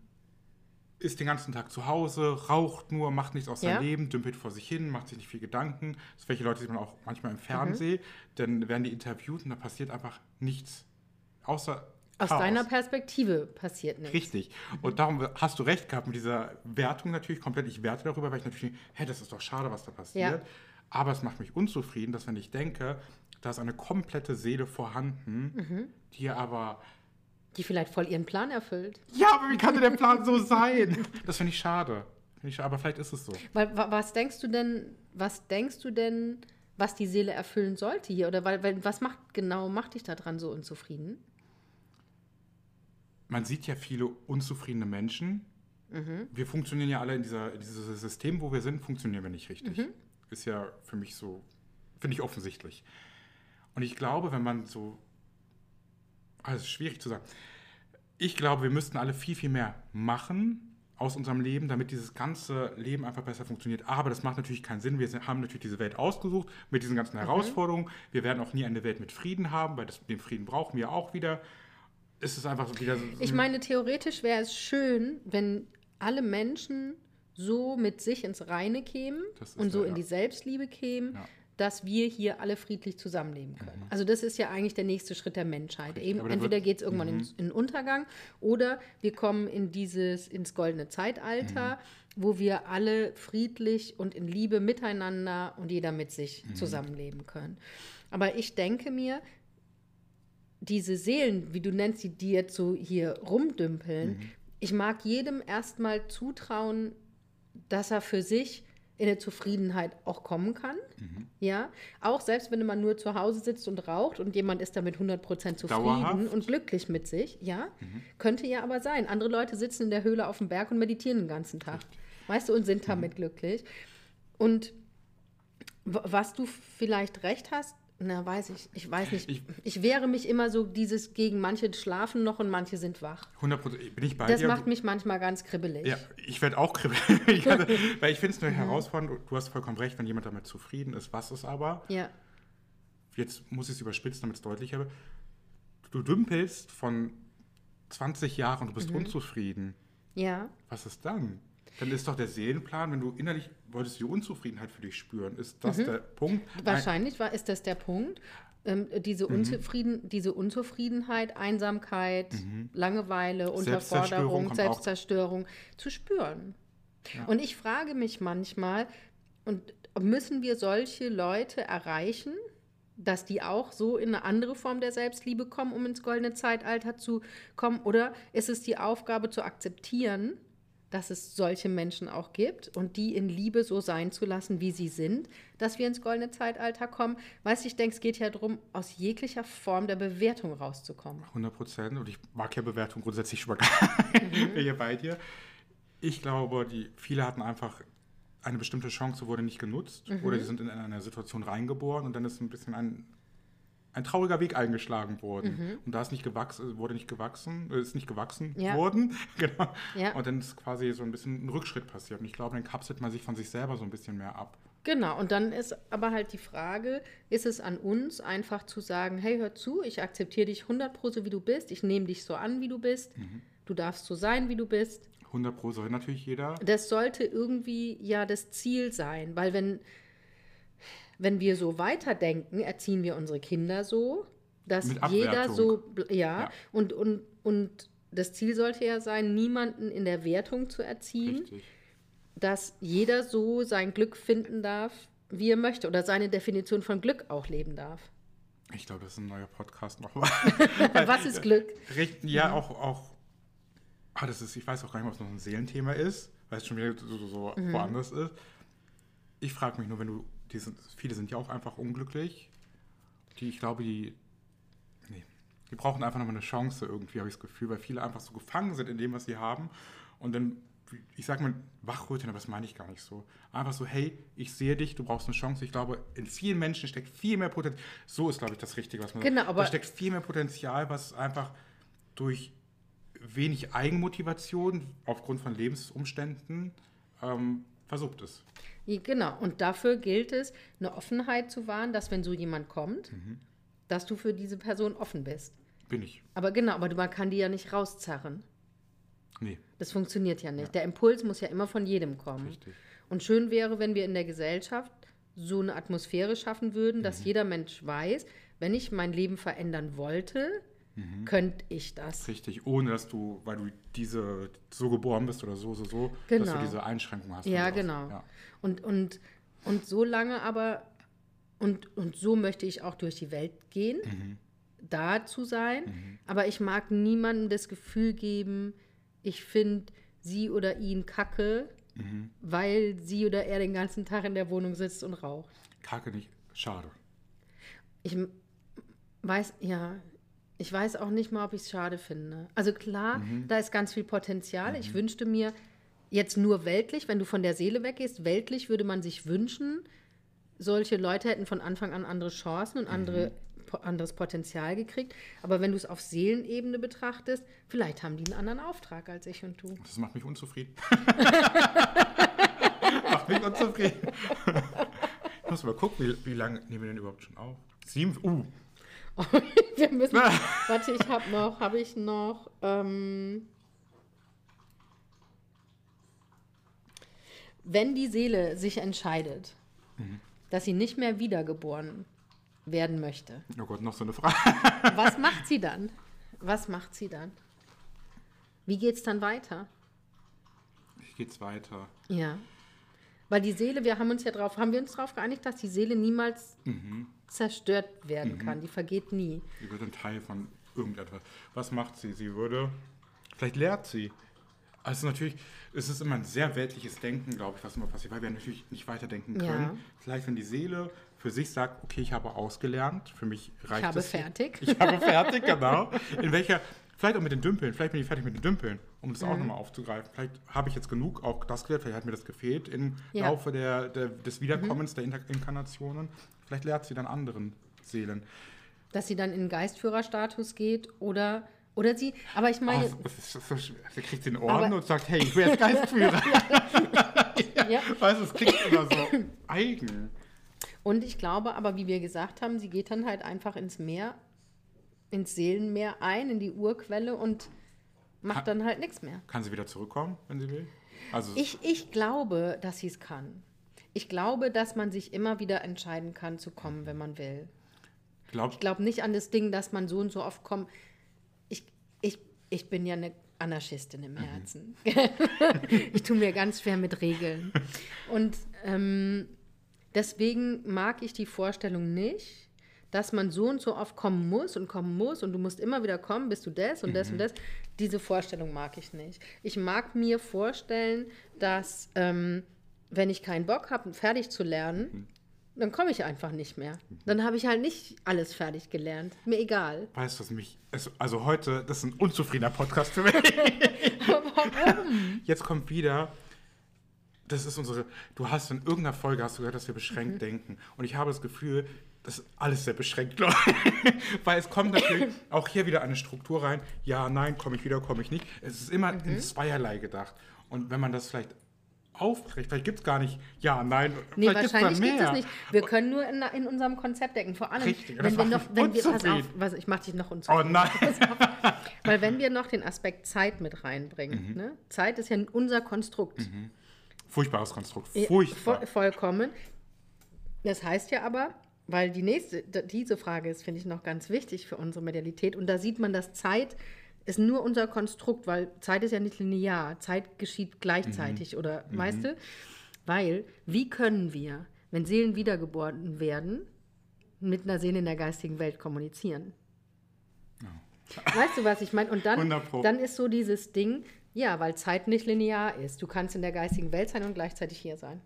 ist den ganzen Tag zu Hause, raucht nur, macht nichts aus Ja. seinem Leben, dümpelt vor sich hin, macht sich nicht viel Gedanken. Solche Leute sieht man auch manchmal im Mhm. Fernsehen. Dann werden die interviewt und da passiert einfach nichts. Außer Aus Chaos. deiner Perspektive passiert nichts. Richtig. Und darum hast du recht gehabt mit dieser Wertung natürlich komplett. Ich werte darüber, weil ich natürlich, hä, das ist doch schade, was da passiert. Ja. Aber es macht mich unzufrieden, dass wenn ich denke, da ist eine komplette Seele vorhanden, Mhm. die aber Die vielleicht voll ihren Plan erfüllt. Ja, aber wie kann denn der Plan so sein? Das finde ich schade. Ich aber vielleicht ist es so. Weil, wa- was denkst du denn, was denkst du denn, was die Seele erfüllen sollte hier? Oder weil, weil, was macht genau, macht dich daran so unzufrieden? Man sieht ja viele unzufriedene Menschen. Mhm. Wir funktionieren ja alle in, dieser, in diesem System, wo wir sind, funktionieren wir nicht richtig. Mhm. Ist ja für mich so, finde ich offensichtlich. Und ich glaube, wenn man so, also schwierig zu sagen, ich glaube, wir müssten alle viel, viel mehr machen aus unserem Leben, damit dieses ganze Leben einfach besser funktioniert. Aber das macht natürlich keinen Sinn. Wir haben natürlich diese Welt ausgesucht mit diesen Mhm. ganzen Herausforderungen. Wir werden auch nie eine Welt mit Frieden haben, weil das, den Frieden brauchen wir auch wieder. Es ist einfach so wieder so. Ich meine, theoretisch wäre es schön, wenn alle Menschen so mit sich ins Reine kämen und so ja, in die Selbstliebe kämen, Ja. dass wir hier alle friedlich zusammenleben können. Also das ist ja eigentlich der nächste Schritt der Menschheit. Eben, aber der entweder Mhm. geht es irgendwann in, in den Untergang oder wir kommen in dieses, ins goldene Zeitalter, Mhm. wo wir alle friedlich und in Liebe miteinander und jeder mit sich Mhm. zusammenleben können. Aber ich denke mir, diese Seelen, wie du nennst, die, die jetzt so hier rumdümpeln, Mhm. ich mag jedem erstmal zutrauen, dass er für sich in eine Zufriedenheit auch kommen kann. Mhm. Ja, auch selbst wenn man nur zu Hause sitzt und raucht und jemand ist damit 100% zufrieden Dauerhaft? Mhm. und glücklich mit sich, ja, könnte ja aber sein. Andere Leute sitzen in der Höhle auf dem Berg und meditieren den ganzen Tag. Weißt du, und sind Mhm. damit glücklich. Und was du vielleicht recht hast, na, weiß ich, ich weiß nicht. Ich, Ich- wehre mich immer so dieses gegen manche schlafen noch und manche sind wach. 100 bin ich bei Das dir. macht mich manchmal ganz kribbelig. Ja, ich werde auch kribbeln. Ich kann- Weil ich finde es Mhm. eine Herausforderung. Du hast vollkommen recht, wenn jemand damit zufrieden ist. Was ist aber? ja. jetzt muss ich es überspitzen, damit es deutlicher wird. Du dümpelst von 20 Jahren und du bist unzufrieden. Ja. Was ist dann? Dann ist doch der Seelenplan, wenn du innerlich wolltest die Unzufriedenheit für dich spüren, ist das der Punkt? Wahrscheinlich war, ist das der Punkt. Ähm, diese, Mhm. Unzufrieden, diese Unzufriedenheit, Einsamkeit, Langeweile, Mhm. Selbstzerstörung Unterforderung, auch. Selbstzerstörung zu spüren. Und ich frage mich manchmal, und müssen wir solche Leute erreichen, dass die auch so in eine andere Form der Selbstliebe kommen, um ins goldene Zeitalter zu kommen? Oder ist es die Aufgabe zu akzeptieren, dass es solche Menschen auch gibt und die in Liebe so sein zu lassen, wie sie sind, dass wir ins goldene Zeitalter kommen? Weißt du, ich denke, es geht ja darum, aus jeglicher Form der Bewertung rauszukommen. 100 Prozent. Und ich mag ja Bewertung grundsätzlich schon mal gar nicht. Bin hier bei dir. Ich glaube, die, viele hatten einfach eine bestimmte Chance, wurde nicht genutzt. Oder die sind in eine Situation reingeboren und dann ist ein bisschen ein, ein trauriger Weg eingeschlagen worden. Und da ist nicht gewachsen, wurde nicht gewachsen, äh, ist nicht gewachsen Ja. worden. genau. Ja. Und dann ist quasi so ein bisschen ein Rückschritt passiert. Und ich glaube, dann kapselt man sich von sich selber so ein bisschen mehr ab. Genau, und dann ist aber halt die Frage, ist es an uns einfach zu sagen, hey, hör zu, ich akzeptiere dich 100 pro so wie du bist, ich nehme dich so an, wie du bist, du darfst so sein, wie du bist. 100 Pro soll natürlich jeder. Das sollte irgendwie ja das Ziel sein, weil wenn, wenn wir so weiterdenken, erziehen wir unsere Kinder so, dass jeder so, ja, Ja. Und, und, und das Ziel sollte ja sein, niemanden in der Wertung zu erziehen, Richtig. dass jeder so sein Glück finden darf, wie er möchte oder seine Definition von Glück auch leben darf. Ich glaube, das ist ein neuer Podcast nochmal. Was ist Glück? Richten, ja, auch, auch. Ah, das ist, ich weiß auch gar nicht, ob es noch ein Seelenthema ist, weil es schon wieder so, so, so woanders ist. Ich frage mich nur, wenn du, die sind, viele sind ja auch einfach unglücklich. Die, ich glaube, die, nee, die brauchen einfach nochmal eine Chance irgendwie, habe ich das Gefühl, weil viele einfach so gefangen sind in dem, was sie haben. Und dann, ich sage mal, wachrütteln, aber das meine ich gar nicht so. Einfach so, hey, ich sehe dich, du brauchst eine Chance. Ich glaube, in vielen Menschen steckt viel mehr Potenzial. So ist, glaube ich, das Richtige, was man Genau, aber- Da steckt viel mehr Potenzial, was einfach durch wenig Eigenmotivation aufgrund von Lebensumständen ähm, versuppt ist. Ja, Genau, und dafür gilt es, eine Offenheit zu wahren, dass wenn so jemand kommt, dass du für diese Person offen bist. Bin ich. Aber genau, aber man kann die ja nicht rauszerren. Nee, Das funktioniert ja nicht. Der Impuls muss ja immer von jedem kommen. richtig. Und schön wäre, wenn wir in der Gesellschaft so eine Atmosphäre schaffen würden, dass jeder Mensch weiß, wenn ich mein Leben verändern wollte, könnte ich das. Richtig, ohne dass du, weil du diese so geboren bist oder so, so, so, dass Genau. du diese Einschränkung hast. Ja, genau. Ja. Und, und, und so lange aber, und, und so möchte ich auch durch die Welt gehen, Mhm. da zu sein. Aber ich mag niemandem das Gefühl geben, ich finde sie oder ihn kacke, Mhm. weil sie oder er den ganzen Tag in der Wohnung sitzt und raucht. Kacke nicht, schade. Ich weiß, ja, ich weiß auch nicht mal, ob ich es schade finde. Also klar, Mhm. da ist ganz viel Potenzial. Ich wünschte mir jetzt nur weltlich, wenn du von der Seele weggehst, weltlich würde man sich wünschen, solche Leute hätten von Anfang an andere Chancen und andere, Mhm. anderes Potenzial gekriegt. Aber wenn du es auf Seelenebene betrachtest, vielleicht haben die einen anderen Auftrag als ich und du. Das macht mich unzufrieden. macht mich unzufrieden. ich muss mal gucken, wie, wie lange nehmen wir denn überhaupt schon auf? Sieben, uh, Wir müssen, warte, ich habe noch, habe ich noch, ähm, wenn die Seele sich entscheidet, dass sie nicht mehr wiedergeboren werden möchte, oh Gott, noch so eine Frage. was macht sie dann? Was macht sie dann? Wie geht's dann weiter? Wie geht's weiter? Ja. Weil die Seele, wir haben uns ja drauf, haben wir uns darauf geeinigt, dass die Seele niemals zerstört werden kann. Die vergeht nie. Sie wird ein Teil von irgendetwas. Was macht sie? Sie würde, vielleicht lehrt sie. Also natürlich, es ist immer ein sehr weltliches Denken, glaube ich, was immer passiert, weil wir natürlich nicht weiterdenken Ja. können. Vielleicht, wenn die Seele für sich sagt, okay, ich habe ausgelernt, für mich reicht Ich habe es. fertig. Ich habe fertig, genau. In welcher, vielleicht auch mit den Dümpeln, vielleicht bin ich fertig mit den Dümpeln, um das auch Mhm. nochmal aufzugreifen. Vielleicht habe ich jetzt genug auch das gelernt, vielleicht hat mir das gefehlt im Ja. Laufe der, der, des Wiederkommens, der Inter- Inkarnationen. Vielleicht lehrt sie dann anderen Seelen. dass sie dann in Geistführerstatus geht oder oder sie, aber ich meine, Oh, das ist so schwer. Sie kriegt den Orden und sagt, hey, ich will jetzt Geistführer. ja, weißt du, es klingt immer so eigen. Und ich glaube aber, wie wir gesagt haben, sie geht dann halt einfach ins Meer, ins Seelenmeer ein, in die Urquelle und macht dann halt nichts mehr. Kann sie wieder zurückkommen, wenn sie will? Also Ich, ich glaube, dass sie es kann. Ich glaube, dass man sich immer wieder entscheiden kann zu kommen, wenn man will. glaubt, Ich glaube nicht an das Ding, dass man so und so oft kommt. Ich, ich, ich bin ja eine Anarchistin im Herzen. ich tue mir ganz schwer mit Regeln. Und ähm, deswegen mag ich die Vorstellung nicht, dass man so und so oft kommen muss und kommen muss und du musst immer wieder kommen, bis du das und das und das. Diese Vorstellung mag ich nicht. Ich mag mir vorstellen, dass ähm, wenn ich keinen Bock habe, fertig zu lernen, dann komme ich einfach nicht mehr. Dann habe ich halt nicht alles fertig gelernt. Mir egal. weißt du, was mich. es- Also heute, das ist ein unzufriedener Podcast für mich. Warum? Jetzt kommt wieder. Das ist unsere. Du hast in irgendeiner Folge hast du gehört, dass wir beschränkt Mhm. denken. Und ich habe das Gefühl, ist alles sehr beschränkt, glaube ich. Weil es kommt natürlich auch hier wieder eine Struktur rein. Ja, nein, komme ich wieder, komme ich nicht. Es ist immer Mhm. in zweierlei gedacht. Und wenn man das vielleicht aufbricht, vielleicht gibt es gar nicht ja, nein, Nee, vielleicht wahrscheinlich gibt es nicht. Wir können nur in, in unserem Konzept denken. Vor allem, Richtig, wenn wir noch, wenn wir, pass auf, was, ich mache dich noch Oh unzufrieden. nein. Weil wenn wir noch den Aspekt Zeit mit reinbringen, Mhm. ne? Zeit ist ja unser Konstrukt. Furchtbares Konstrukt. Ja, Furchtbar. vo- vollkommen. Das heißt ja aber, weil die nächste, diese Frage ist, finde ich, noch ganz wichtig für unsere Medialität. Und da sieht man, dass Zeit ist nur unser Konstrukt, weil Zeit ist ja nicht linear. Zeit geschieht gleichzeitig oder, weißt du? Weil, wie können wir, wenn Seelen wiedergeboren werden, mit einer Seele in der geistigen Welt kommunizieren? Weißt du, was ich meine? Und dann, 100 Pro. dann ist so dieses Ding, ja, weil Zeit nicht linear ist. Du kannst in der geistigen Welt sein und gleichzeitig hier sein.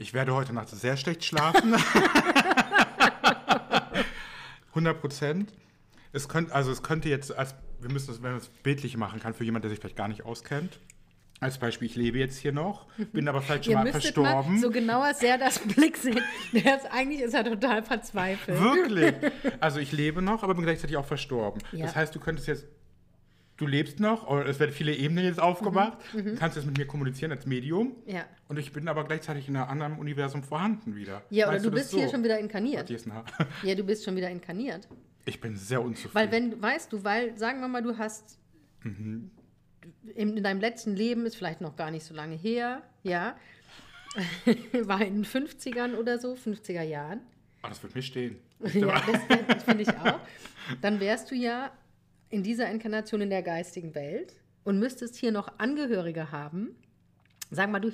Ich werde heute Nacht sehr schlecht schlafen. 100 Prozent. Es könnte, also es könnte jetzt, als, wir müssen es, wenn man es bildlich machen kann, für jemanden, der sich vielleicht gar nicht auskennt. Als Beispiel, ich lebe jetzt hier noch, bin aber vielleicht schon Ihr mal verstorben. mal so genauer sehr das Blick sehen. Der ist, eigentlich ist er total verzweifelt. Wirklich. Also ich lebe noch, aber bin gleichzeitig auch verstorben. Ja. Das heißt, du könntest jetzt, du lebst noch, oder es werden viele Ebenen jetzt aufgemacht, du kannst jetzt mit mir kommunizieren als Medium. Mhm, Ja. Und ich bin aber gleichzeitig in einem anderen Universum vorhanden wieder. Ja, oder du das bist hier so? schon wieder inkarniert. Ja, du bist schon wieder inkarniert. Ich bin sehr unzufrieden. Weil wenn, weißt du, weil, sagen wir mal, du hast Mhm. in, in deinem letzten Leben, ist vielleicht noch gar nicht so lange her, ja, war in den 50ern oder so, 50er Jahren. Ah, das wird mir stehen. Ja, das, das finde ich auch. Dann wärst du ja in dieser Inkarnation in der geistigen Welt und müsstest hier noch Angehörige haben. Sag mal, du,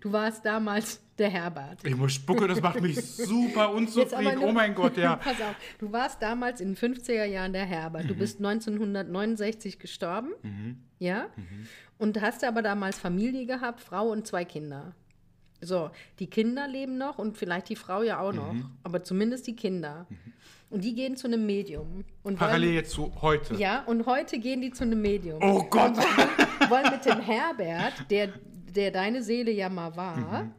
du warst damals der Herbert. Ich muss spucken, das macht mich super unzufrieden. nur- Oh mein Gott, ja. Pass auf, du warst damals in den 50er Jahren der Herbert. Mhm. Du bist 1969 gestorben. Ja? Und hast aber damals Familie gehabt, Frau und zwei Kinder. So, die Kinder leben noch und vielleicht die Frau ja auch noch, Mhm. aber zumindest die Kinder. Und die gehen zu einem Medium. Und Parallel wollen, jetzt zu heute. ja, und heute gehen die zu einem Medium. Oh Gott. wollen mit dem Herbert, der, der deine Seele ja mal war, Mhm.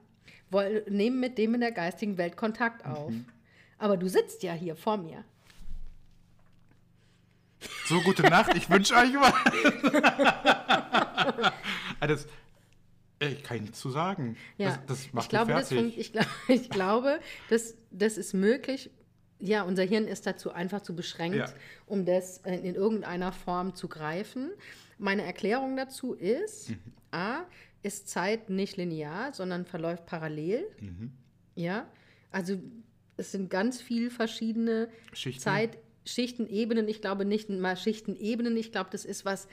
wollen, nehmen mit dem in der geistigen Welt Kontakt auf. Mhm. Aber du sitzt ja hier vor mir. So, gute Nacht. Ich wünsche euch was. Ah, das, ich kann nichts zu sagen. Ja, Das, das macht ich glaube, das fertig. fun- ich, glaub, ich glaube das, das ist möglich. Ja, unser Hirn ist dazu einfach zu beschränkt, Ja. um das in, in irgendeiner Form zu greifen. Meine Erklärung dazu ist, Mhm. a, ist Zeit nicht linear, sondern verläuft parallel. Mhm. Ja, also es sind ganz viele verschiedene Schichten. Zeitschichten, Ebenen. Ich glaube nicht mal Schichten, Ebenen. Ich glaube, das ist was,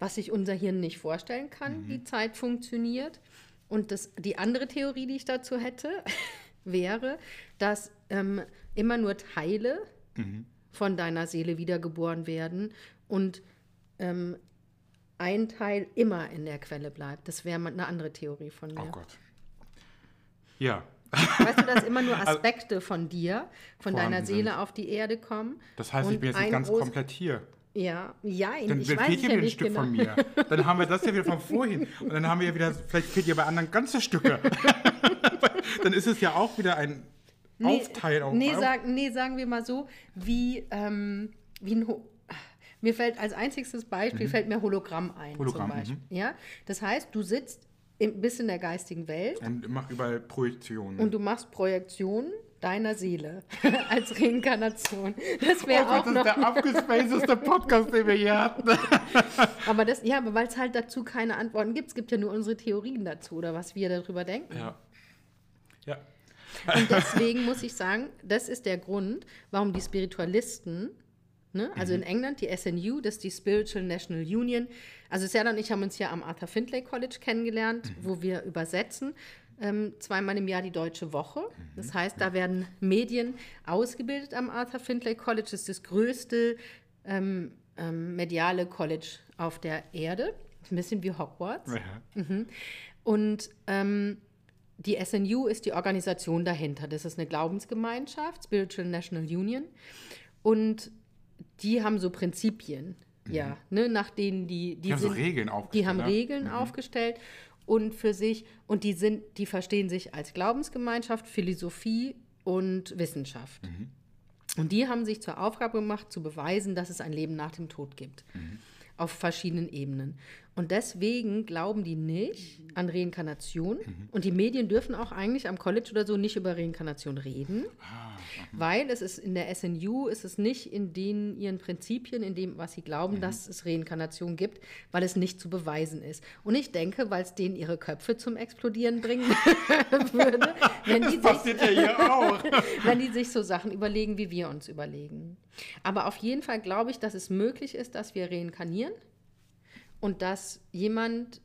was sich unser Hirn nicht vorstellen kann, Mhm. wie Zeit funktioniert. Und das, die andere Theorie, die ich dazu hätte, wäre, dass ähm, immer nur Teile Mhm. von deiner Seele wiedergeboren werden und ähm, ein Teil immer in der Quelle bleibt. Das wäre eine andere Theorie von mir. Oh Gott. Ja, Weißt du, dass immer nur Aspekte von dir, von deiner sind. Seele auf die Erde kommen? das heißt, ich bin jetzt nicht ganz komplett hier. Ja, ja, Dann, ich dann weiß fehlt ja wieder ein Stück genau. von mir. Dann haben wir das ja wieder von vorhin. Und dann haben wir ja wieder, vielleicht fehlt ja bei anderen ganze Stücke. dann ist es ja auch wieder ein Aufteilen. Nee, auf- sag, nee, sagen wir mal so, wie, ähm, wie ein Ho mir fällt als einziges Beispiel fällt mir Hologramm ein Mhm. Hologramm, zum Beispiel. Ja? Das heißt, du sitzt im, bis in der geistigen Welt Und mach überall Projektionen. und du machst Projektionen deiner Seele als Reinkarnation. Das wäre oh auch das noch. ist der abgespacedeste Podcast, den wir hier hatten. Aber das, ja, aber weil es halt dazu keine Antworten gibt. Es gibt ja nur unsere Theorien dazu oder was wir darüber denken. Ja. Ja. Und deswegen muss ich sagen, das ist der Grund, warum die Spiritualisten, ne, also in England die SNU, das ist die Spiritual National Union, also Sarah und ich haben uns ja am Arthur Findlay College kennengelernt, wo wir übersetzen. Ähm, zweimal im Jahr die Deutsche Woche. Das heißt, da werden Medien ausgebildet am Arthur Findlay College. Das ist das größte ähm, ähm, mediale College auf der Erde. Ein bisschen wie Hogwarts. ja. Und ähm, die SNU ist die Organisation dahinter. Das ist eine Glaubensgemeinschaft, Spiritual National Union. Und die haben so Prinzipien, ja, ne, nach denen die, Die haben so Regeln Die aufgestellt, haben ne? Regeln aufgestellt und für sich und die sind, die verstehen sich als Glaubensgemeinschaft, Philosophie und Wissenschaft. Und die haben sich zur Aufgabe gemacht, zu beweisen, dass es ein Leben nach dem Tod gibt. Auf verschiedenen Ebenen. Und deswegen glauben die nicht an Reinkarnation. Und die Medien dürfen auch eigentlich am College oder so nicht über Reinkarnation reden. Weil es ist in der SNU, ist es nicht in den ihren Prinzipien, in dem, was sie glauben, dass es Reinkarnation gibt, weil es nicht zu beweisen ist. Und ich denke, weil es denen ihre Köpfe zum Explodieren bringen würde, wenn die, sich, ja hier auch. wenn die sich so Sachen überlegen, wie wir uns überlegen. Aber auf jeden Fall glaube ich, dass es möglich ist, dass wir reinkarnieren und dass jemand,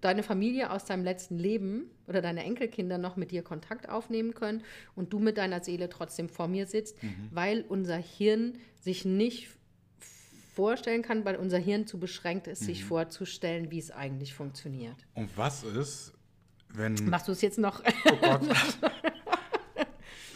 deine Familie aus deinem letzten Leben oder deine Enkelkinder noch mit dir Kontakt aufnehmen können und du mit deiner Seele trotzdem vor mir sitzt, weil unser Hirn sich nicht vorstellen kann, weil unser Hirn zu beschränkt ist, sich vorzustellen, wie es eigentlich funktioniert. Und was ist, wenn, Machst du es jetzt noch? oh Gott,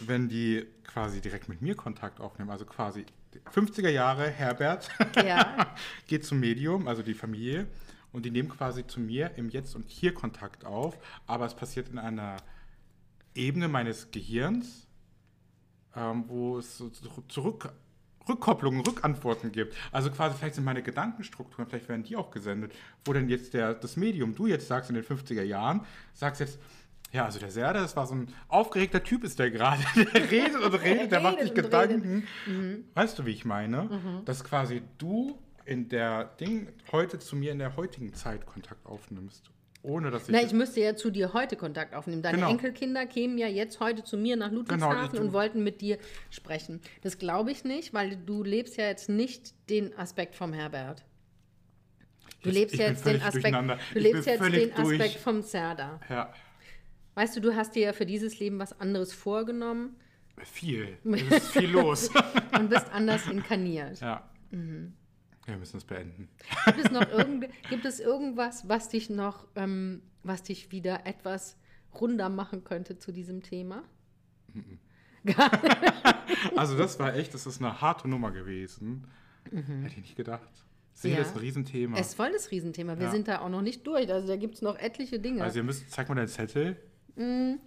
wenn die quasi direkt mit mir Kontakt aufnehmen? Also quasi 50er Jahre, Herbert ja. geht zum Medium, also die Familie, und die nehmen quasi zu mir im Jetzt und Hier Kontakt auf, aber es passiert in einer Ebene meines Gehirns, ähm, wo es so zurück, Rückkopplungen, Rückantworten gibt. Also quasi vielleicht sind meine Gedankenstrukturen, vielleicht werden die auch gesendet, wo denn jetzt der, das Medium, du jetzt sagst in den 50er Jahren, sagst jetzt, ja, also der Serda, das war so ein aufgeregter Typ ist der gerade, der redet und redet, der macht sich Gedanken. Weißt du, wie ich meine? Dass quasi du in der Ding heute zu mir in der heutigen Zeit Kontakt aufnimmst. Ohne dass ich. Na, ich müsste ja zu dir heute Kontakt aufnehmen. Deine Genau. Enkelkinder kämen ja jetzt heute zu mir nach Ludwigshafen ich- und wollten mit dir sprechen. Das glaube ich nicht, weil du lebst ja jetzt nicht den Aspekt vom Herbert. Du lebst ich ja bin jetzt den Aspekt, du lebst jetzt den Aspekt durch. vom Serda. ja, Weißt du, du hast dir ja für dieses Leben was anderes vorgenommen viel. Es ist viel los. und bist anders inkarniert. ja. Mhm. Wir müssen es beenden. Gibt es noch irgend, gibt es irgendwas, was dich noch, ähm, was dich wieder etwas runder machen könnte zu diesem Thema? Also das war echt, das ist eine harte Nummer gewesen. Hätte ich nicht gedacht. Mhm. Ja. ist ein Riesenthema. Es ist voll das Riesenthema. Wir Ja. sind da auch noch nicht durch. Also da gibt es noch etliche Dinge. Also ihr müsst, zeig mal deinen Zettel. Mhm.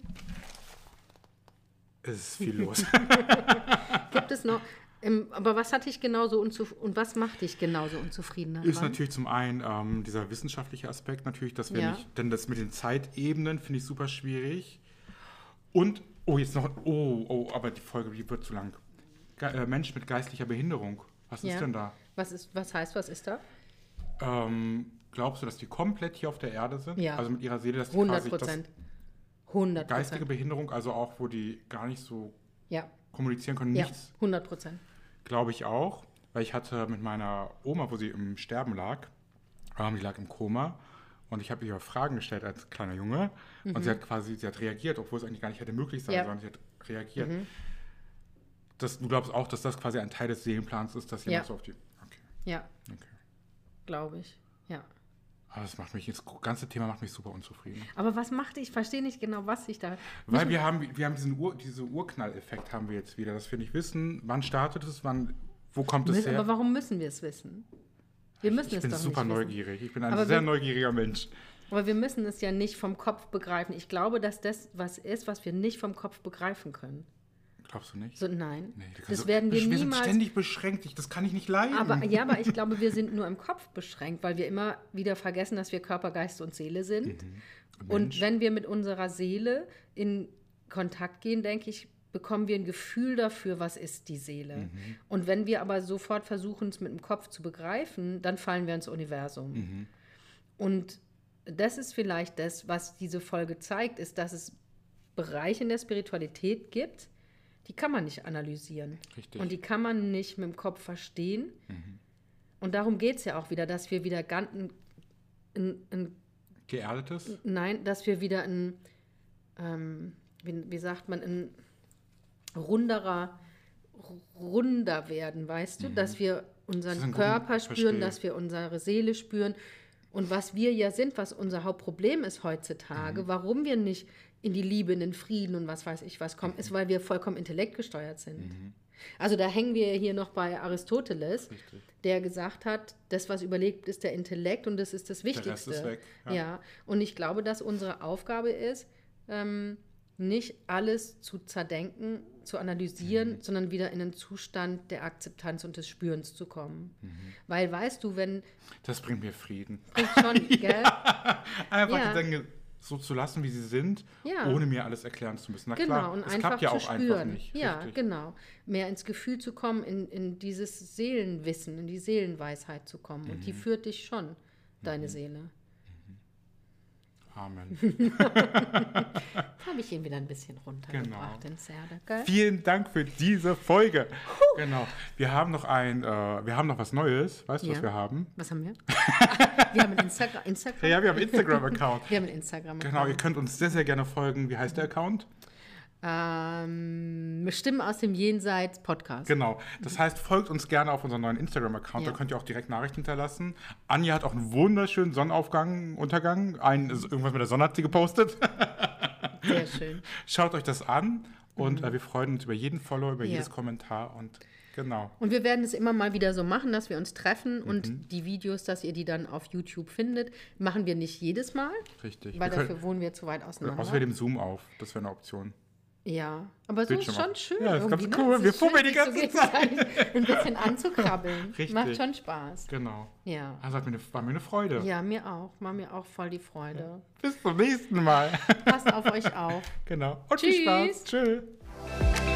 Es ist viel los. gibt es noch. Ähm, aber was hat dich genauso unzufrieden und was macht dich genauso unzufrieden daran? ist natürlich zum einen ähm, dieser wissenschaftliche Aspekt natürlich, dass wir Ja. nicht, denn das mit den Zeitebenen finde ich super schwierig. Und, oh, jetzt noch, oh, oh, aber die Folge, die wird zu lang. Ge äh, Mensch mit geistlicher Behinderung. Was Ja. ist denn da? Was, ist, was heißt, was ist da? Ähm, glaubst du, dass die komplett hier auf der Erde sind? Ja. Also mit ihrer Seele, dass die 100 quasi das Prozent. 100 geistige Prozent. Behinderung, also auch, wo die gar nicht so Ja, kommunizieren können, ja, nichts 100 Prozent. Glaube ich auch, weil ich hatte mit meiner Oma, wo sie im Sterben lag, ähm, die lag im Koma und ich habe ihr Fragen gestellt als kleiner Junge und sie hat quasi, sie hat reagiert, obwohl es eigentlich gar nicht hätte möglich sein Ja. sollen, sie hat reagiert. Das, du glaubst auch, dass das quasi ein Teil des Seelenplans ist, dass jemand Ja. so auf die... Okay, Ja, okay. glaube ich. Aber das macht mich, das ganze Thema macht mich super unzufrieden. Aber was macht dich? Ich verstehe nicht genau, was sich da. Weil wir haben, wir haben diesen Ur, diese Urknall-Effekt haben wir jetzt wieder, dass wir nicht wissen, wann startet es, wann, wo kommt es her. aber warum müssen wir es wissen? Wir müssen ich es bin doch super nicht wissen. neugierig. Ich bin ein Aber sehr wir- neugieriger Mensch. Aber wir müssen es ja nicht vom Kopf begreifen. Ich glaube, dass das was ist, was wir nicht vom Kopf begreifen können. Glaubst du nicht? So, nein. Nee, das werden wir wir sind niemals. ständig beschränkt. Ich, das kann ich nicht leiden. Aber ja, aber ich glaube, wir sind nur im Kopf beschränkt, weil wir immer wieder vergessen, dass wir Körper, Geist und Seele sind. Und Mensch. wenn wir mit unserer Seele in Kontakt gehen, denke ich, bekommen wir ein Gefühl dafür, was ist die Seele. Und wenn wir aber sofort versuchen, es mit dem Kopf zu begreifen, dann fallen wir ins Universum. Und das ist vielleicht das, was diese Folge zeigt, ist, dass es Bereiche in der Spiritualität gibt, die kann man nicht analysieren. Richtig. Und die kann man nicht mit dem Kopf verstehen. Und darum geht es ja auch wieder, dass wir wieder ganz, ein, ein, ein, Geerdetes? nein, dass wir wieder ein, ähm, wie, wie sagt man, ein runderer, runder werden, weißt du? Dass wir Mhm. Das ist unseren ein Körper spüren, verstehe. dass wir unsere Seele spüren. Und was wir ja sind, was unser Hauptproblem ist Mhm. heutzutage, warum wir nicht in die Liebe, in den Frieden und was weiß ich was kommen, Mhm. ist, weil wir vollkommen intellektgesteuert sind. Also da hängen wir hier noch bei Aristoteles, Richtig. der gesagt hat, das, was überlebt, ist der Intellekt und das ist das Rest Wichtigste. ist weg, Ja. ja. und ich glaube, dass unsere Aufgabe ist, ähm, nicht alles zu zerdenken, zu analysieren, Mhm. sondern wieder in einen Zustand der Akzeptanz und des Spürens zu kommen. Mhm. Weil, weißt du, wenn, Das bringt mir Frieden. bringt schon, gell? Einfach Ja. die Dinge so zu lassen, wie sie sind, Ja. ohne mir alles erklären zu müssen. Na Genau, klar, und es einfach klappt ja auch spüren. einfach nicht. Ja, Richtig. genau. Mehr ins Gefühl zu kommen, in, in dieses Seelenwissen, in die Seelenweisheit zu kommen. Und Mhm. die führt dich schon, deine Seele. Amen. Habe ich ihn wieder ein bisschen runtergebracht, Genau. den Zerde, gell? Vielen Dank für diese Folge. Genau. Wir haben noch ein, äh, wir haben noch was Neues. Weißt du, was Ja. wir haben? Was haben wir? wir haben einen Instagram. Instagram? Ja, wir haben einen Instagram-Account. Wir haben einen Instagram. Genau, ihr könnt uns sehr, sehr gerne folgen. Wie heißt der Account? Ähm, Stimmen aus dem Jenseits Podcast. Genau. Das heißt, folgt uns gerne auf unserem neuen Instagram-Account. Ja. Da könnt ihr auch direkt Nachrichten hinterlassen. Anja hat auch einen wunderschönen Sonnenaufgang, Untergang. Ein, irgendwas mit der Sonne hat sie gepostet. Sehr schön. Schaut euch das an und äh, wir freuen uns über jeden Follow, über Mhm. Ja. jedes Kommentar und genau. Und wir werden es immer mal wieder so machen, dass wir uns treffen Mhm. und die Videos, dass ihr die dann auf YouTube findet, machen wir nicht jedes Mal, Richtig. weil wir können, dafür wohnen wir zu weit auseinander. außer wir nehmen Zoom auf. Das wäre eine Option. Ja, aber so ist Bildschirm schon auf. schön. Ja, ist ganz irgendwie, cool. Es Wir ist fummeln die sich so ganze Zeit. Ein bisschen anzukrabbeln. Richtig. Macht schon Spaß. Genau. Ja. Also hat mir eine, war mir eine Freude. Ja, mir auch. War mir auch voll die Freude. Bis zum nächsten Mal. Passt auf euch auf. genau. Und viel Spaß. Tschüss. Tschüss.